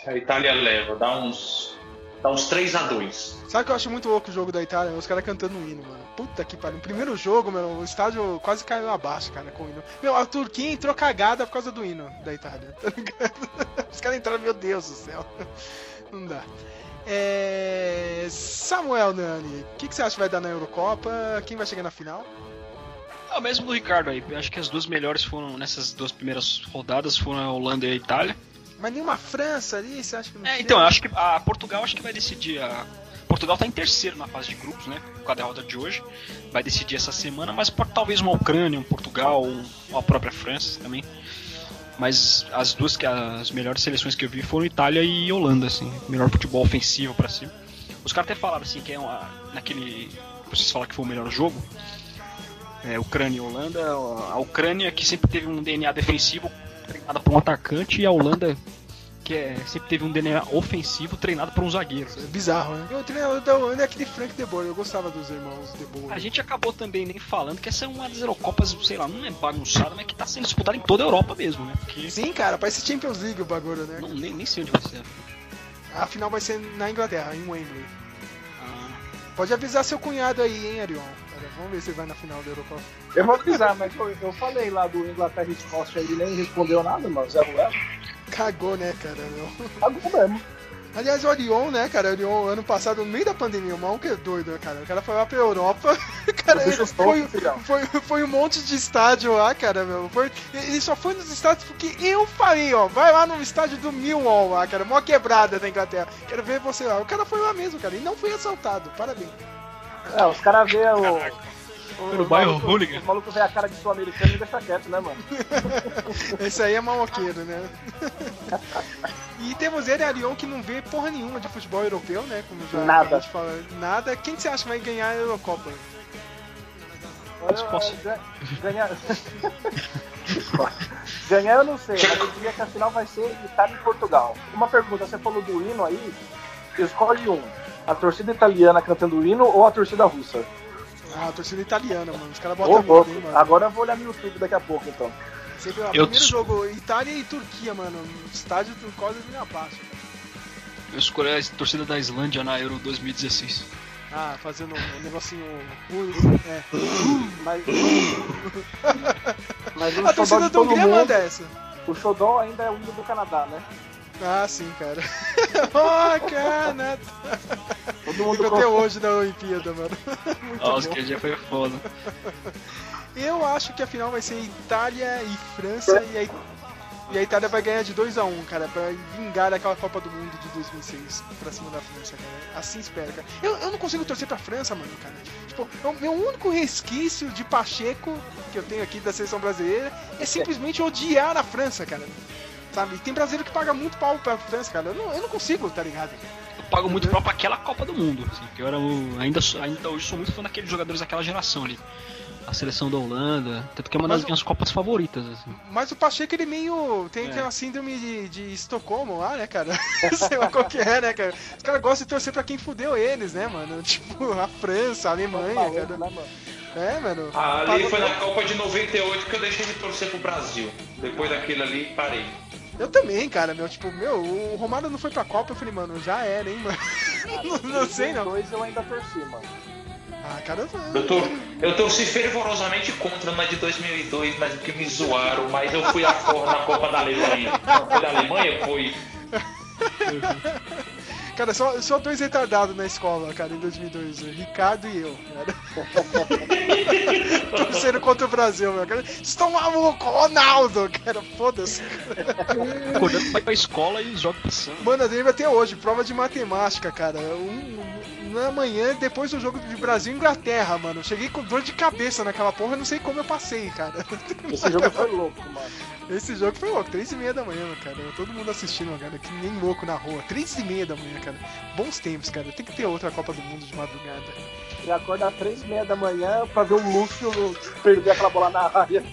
Speaker 2: A Itália leva, dá uns, dá uns 3 a 2
Speaker 3: Sabe o que eu acho muito louco o jogo da Itália? Os caras cantando o hino, mano. Puta que pariu. No primeiro jogo, o estádio quase caiu abaixo, cara, com o hino. Meu, a Turquia entrou cagada por causa do hino da Itália, tá ligado? Os caras entraram, meu Deus do céu. Não dá. É... Samuel Nani, o que, que você acha que vai dar na Eurocopa? Quem vai chegar na final?
Speaker 1: É o mesmo do Ricardo aí. Acho que as duas melhores foram nessas duas primeiras rodadas foram a Holanda e a Itália.
Speaker 3: Mas nenhuma França ali, você acha que não
Speaker 1: É, então, eu acho que a Portugal acho que vai decidir a Portugal tá em terceiro na fase de grupos, né? Com a derrota de hoje. Vai decidir essa semana, mas pode, talvez uma Ucrânia, um Portugal, um, ou a própria França também. Mas as duas que as melhores seleções que eu vi foram Itália e Holanda, assim, melhor futebol ofensivo pra cima. Os caras até falaram assim que é uma, naquele vocês falaram que foi o melhor jogo. É, Ucrânia e Holanda, a Ucrânia que sempre teve um DNA defensivo treinada por um atacante e a Holanda que é, sempre teve um DNA ofensivo treinado por um zagueiro.
Speaker 3: É bizarro, né? Eu treinador da Holanda é aquele Frank De Boer, eu gostava dos irmãos De Boer.
Speaker 1: A gente acabou também nem falando que essa é uma das Eurocopas, sei lá, não é bagunçada, mas que tá sendo disputada em toda a Europa mesmo, né? Porque
Speaker 3: Sim, cara, parece Champions League o bagulho, né?
Speaker 1: não, nem, nem sei onde vai ser.
Speaker 3: A final vai ser na Inglaterra, em Wembley.
Speaker 1: Ah,
Speaker 3: Pode avisar seu cunhado aí, hein, Arion? Cara, vamos ver se vai na final da Eurocopa.
Speaker 4: Eu vou avisar, mas eu, eu falei lá do Inglaterra e Escócia, ele nem respondeu nada, mano. Zé Ruela.
Speaker 3: Cagou, né, cara? Meu.
Speaker 4: Cagou mesmo.
Speaker 3: Aliás, o Orion, né, cara? O Orion, ano passado, no meio da pandemia, o maluco é doido, né, cara? O cara foi lá pra Europa, cara, ele foi, foi, foi um monte de estádio lá, cara, meu. Foi, ele só foi nos estádios porque eu falei, ó, vai lá no estádio do Millwall lá, cara, mó quebrada da Inglaterra. Quero ver você lá. O cara foi lá mesmo, cara, e não foi assaltado. Parabéns.
Speaker 4: É, os caras vê o. o
Speaker 1: Pelo
Speaker 4: os
Speaker 1: bairro
Speaker 4: malucos-
Speaker 1: hooligan.
Speaker 4: Os malucos vê a cara de sul-americano e deixa quieto, né, mano?
Speaker 3: Esse aí é maloqueiro, né? e temos ele, Arion, que não vê porra nenhuma de futebol europeu, né? Como já
Speaker 4: Nada.
Speaker 3: a gente fala. Nada. Quem que você acha que vai ganhar a Eurocopa?
Speaker 4: Olha,
Speaker 1: posso-
Speaker 4: ga- Ganhar. Ganhar eu não sei, mas eu diria que a final vai ser Itália e Portugal. Uma pergunta, você falou do hino aí, escolhe um. A torcida italiana cantando o hino ou a torcida russa?
Speaker 3: Ah, a torcida italiana, mano. Os caras botam
Speaker 4: louco.
Speaker 3: muito, hein, mano.
Speaker 4: Agora eu vou olhar no YouTube daqui a pouco, então.
Speaker 3: Sempre, ó,
Speaker 1: Eu
Speaker 3: primeiro jogo, Itália e Turquia, mano. Estádio quase linha abaixo.
Speaker 1: eu escolhi a torcida da Islândia na Euro 2016.
Speaker 3: Ah, fazendo um negocinho. É.
Speaker 4: Mas, mas o
Speaker 3: A torcida da Hungria
Speaker 4: mundo,
Speaker 3: manda essa.
Speaker 4: o xodó ainda é o hino do Canadá, né?
Speaker 3: Ah, sim, cara. oh, cara.
Speaker 4: Todo mundo
Speaker 3: até hoje na Olimpíada, mano. Muito
Speaker 1: Nossa,
Speaker 3: bom.
Speaker 1: que dia foi foda.
Speaker 3: Eu acho que a final vai ser Itália e França e a, It- e a Itália vai ganhar de 2x1, cara, pra vingar aquela Copa do Mundo de 2006 pra cima da França, cara. Assim espera, cara. Eu, eu não consigo torcer pra França, mano, cara. Tipo, é o meu único resquício de Pacheco que eu tenho aqui da seleção brasileira é simplesmente odiar a França, cara. Sabe? Tem brasileiro que paga muito pau pra França, cara. Eu não, eu não consigo, tá ligado?
Speaker 1: Eu pago muito pau pra aquela Copa do Mundo. Assim, que eu era o, ainda, sou- ainda hoje sou muito fã daqueles jogadores daquela geração ali. A seleção da Holanda, tanto que é uma
Speaker 3: Mas
Speaker 1: das
Speaker 3: o-
Speaker 1: minhas Copas favoritas. Assim.
Speaker 3: Mas o Pacheco, ele meio. tem
Speaker 1: É.
Speaker 3: aquela síndrome de, de Estocolmo lá, né, cara? Sei lá qual que é, né, cara? Os caras gostam de torcer pra quem fudeu eles, né, mano? Tipo, a França, a Alemanha, cara.
Speaker 4: né, mano?
Speaker 3: É, mano.
Speaker 2: Ah, ali foi na Copa de 98 que eu deixei de torcer pro Brasil. Depois daquilo ali, parei.
Speaker 3: Eu também, cara, meu, tipo, meu, o Romário não foi pra Copa, eu falei, mano, já era, hein, mano. não, não sei, não.
Speaker 4: Dois eu ainda torci, mano.
Speaker 3: Ah, cara,
Speaker 2: Eu, tô, eu torci fervorosamente contra uma de 2002, mas porque me zoaram, mas eu fui a favor na Copa da Alemanha. Foi da Alemanha? Foi.
Speaker 3: Cara, só, só dois retardados na escola, cara, em 2002, o Ricardo e eu, cara. Torcendo contra o Brasil, meu, cara. Vocês estão malucos, Ronaldo, cara, foda-se.
Speaker 1: Acordando vai pra escola e joga pisando.
Speaker 3: Mano, eu lembro até hoje, prova de matemática, cara. Um, na manhã, depois do jogo de Brasil e Inglaterra, mano. Eu cheguei com dor de cabeça naquela porra, não sei como eu passei, cara.
Speaker 4: Esse jogo foi louco, mano.
Speaker 3: Esse jogo foi louco, três e meia da manhã, cara. Todo mundo assistindo, cara, que nem louco na rua. Três e meia da manhã, cara. Bons tempos, cara. Tem que ter outra Copa do Mundo de madrugada.
Speaker 4: Ele acorda às três e meia da manhã pra ver o Lúcio perder aquela bola na área.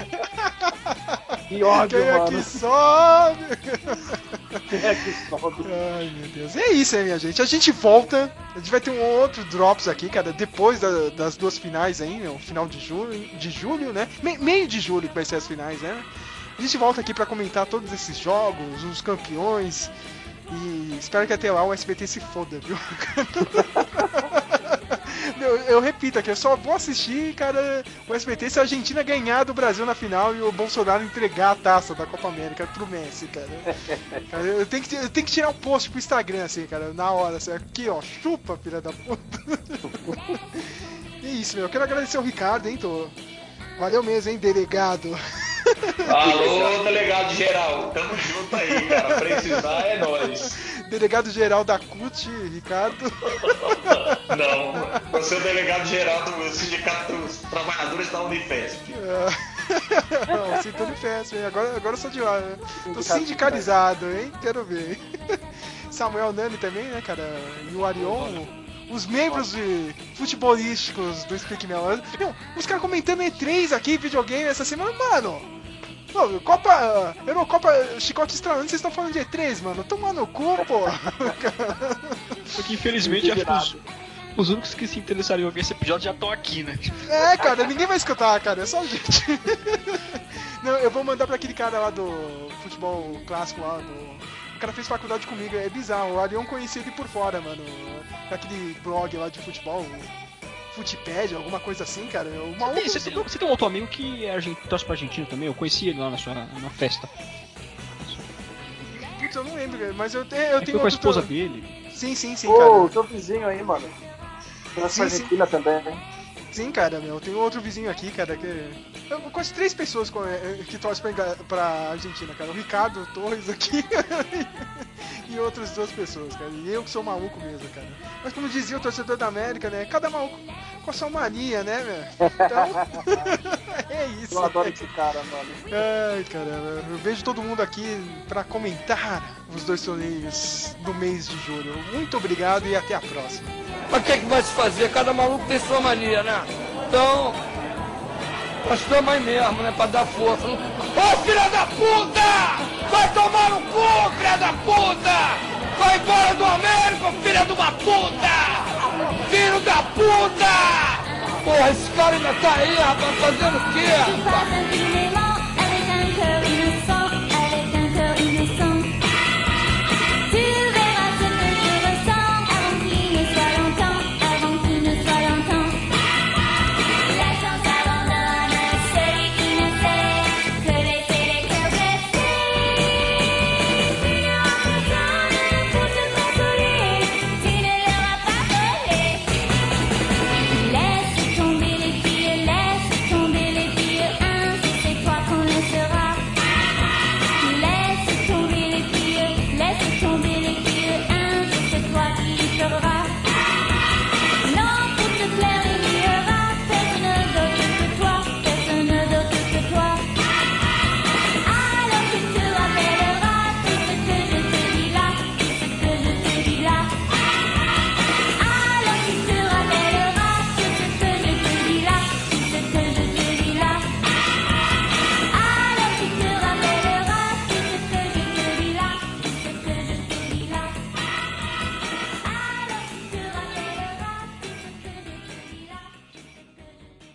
Speaker 4: Que ódio,
Speaker 3: Quem
Speaker 4: mano.
Speaker 3: aqui sobe?
Speaker 4: Quem é que sobe?
Speaker 3: Ai, meu Deus. E é isso aí, minha gente. A gente volta. A gente vai ter um outro Drops aqui, cara, depois da- das duas finais aí, meu. Final de julho, de julho né? Me- meio de julho que vai ser as finais, né? A gente volta aqui pra comentar todos esses jogos, os campeões. E espero que até lá o SBT se foda, viu? Eu, eu repito aqui, eu só vou assistir, cara, o SBT se a Argentina ganhar do Brasil na final e o Bolsonaro entregar a taça da Copa América pro Messi, cara. Cara, eu tenho que, eu tenho que tirar um post pro Instagram, assim, cara, na hora, assim, aqui, ó, chupa, filha da puta. É isso, meu, eu quero agradecer ao Ricardo, hein, tô. Valeu mesmo, hein, delegado.
Speaker 2: Alô, delegado geral. Tamo junto aí, cara. Precisar é nóis.
Speaker 3: Delegado geral da CUT, Ricardo.
Speaker 2: Não, eu sou o delegado geral do Sindicato dos Trabalhadores da Unifesp.
Speaker 3: Não, sinto hein? Agora, agora eu sou de lá, né? Tô sindicalizado, hein? Quero ver. Samuel Nani também, né, cara? E o Arion. Os membros de futebolísticos do Speak Mel. Os caras comentando E3 aqui, videogame, essa semana, mano. Pô, Copa. Eurocopa Chicote Estralando, vocês estão falando de E3, mano? Toma no cu, pô.
Speaker 1: Porque infelizmente acho que os, os únicos que se interessariam em ouvir esse episódio já estão aqui, né?
Speaker 3: É, cara, ninguém vai escutar, cara, é só gente. Não, eu vou mandar pra aquele cara lá do futebol clássico lá, do. O cara fez faculdade comigo, é bizarro. O Arion conhecia ele por fora, mano. Daquele blog lá de futebol, Futipédia, alguma coisa assim, cara. O maluco.
Speaker 1: Você tem, você tem um outro amigo que é argent... torce pra Argentina também? Eu conheci ele lá na sua na festa.
Speaker 3: Putz, eu não lembro, mas eu, te- eu
Speaker 1: foi
Speaker 3: tenho
Speaker 1: com a esposa dele.
Speaker 3: Sim, sim, sim,
Speaker 4: Ô,
Speaker 3: cara.
Speaker 4: o seu vizinho aí, mano.
Speaker 3: Sim, sim.
Speaker 4: Argentina também, né?
Speaker 3: Sim, cara, meu. Tem outro vizinho aqui, cara, que. Eu conheço três pessoas eh, que torcem pra, pra Argentina, cara. O Ricardo Torres aqui e outras duas pessoas, cara. E eu que sou maluco mesmo, cara. Mas como dizia o torcedor da América, né? Cada maluco com a sua mania, né, meu? Então. é isso.
Speaker 4: Eu adoro
Speaker 3: né?
Speaker 4: esse cara, mano.
Speaker 3: Ai, caramba. Eu vejo todo mundo aqui pra comentar os dois torneios do mês de julho. Muito obrigado e até a próxima.
Speaker 8: Mas o que, é que vai se fazer? Cada maluco tem sua mania, né? Então, nós estamos aí mesmo, né? Pra dar força. Ô filha da puta! Vai tomar no cu, filha da puta! Vai embora do América, filha de uma puta! Filho da puta! Porra, esse cara ainda tá aí, rapaz, fazendo o quê, rapaz?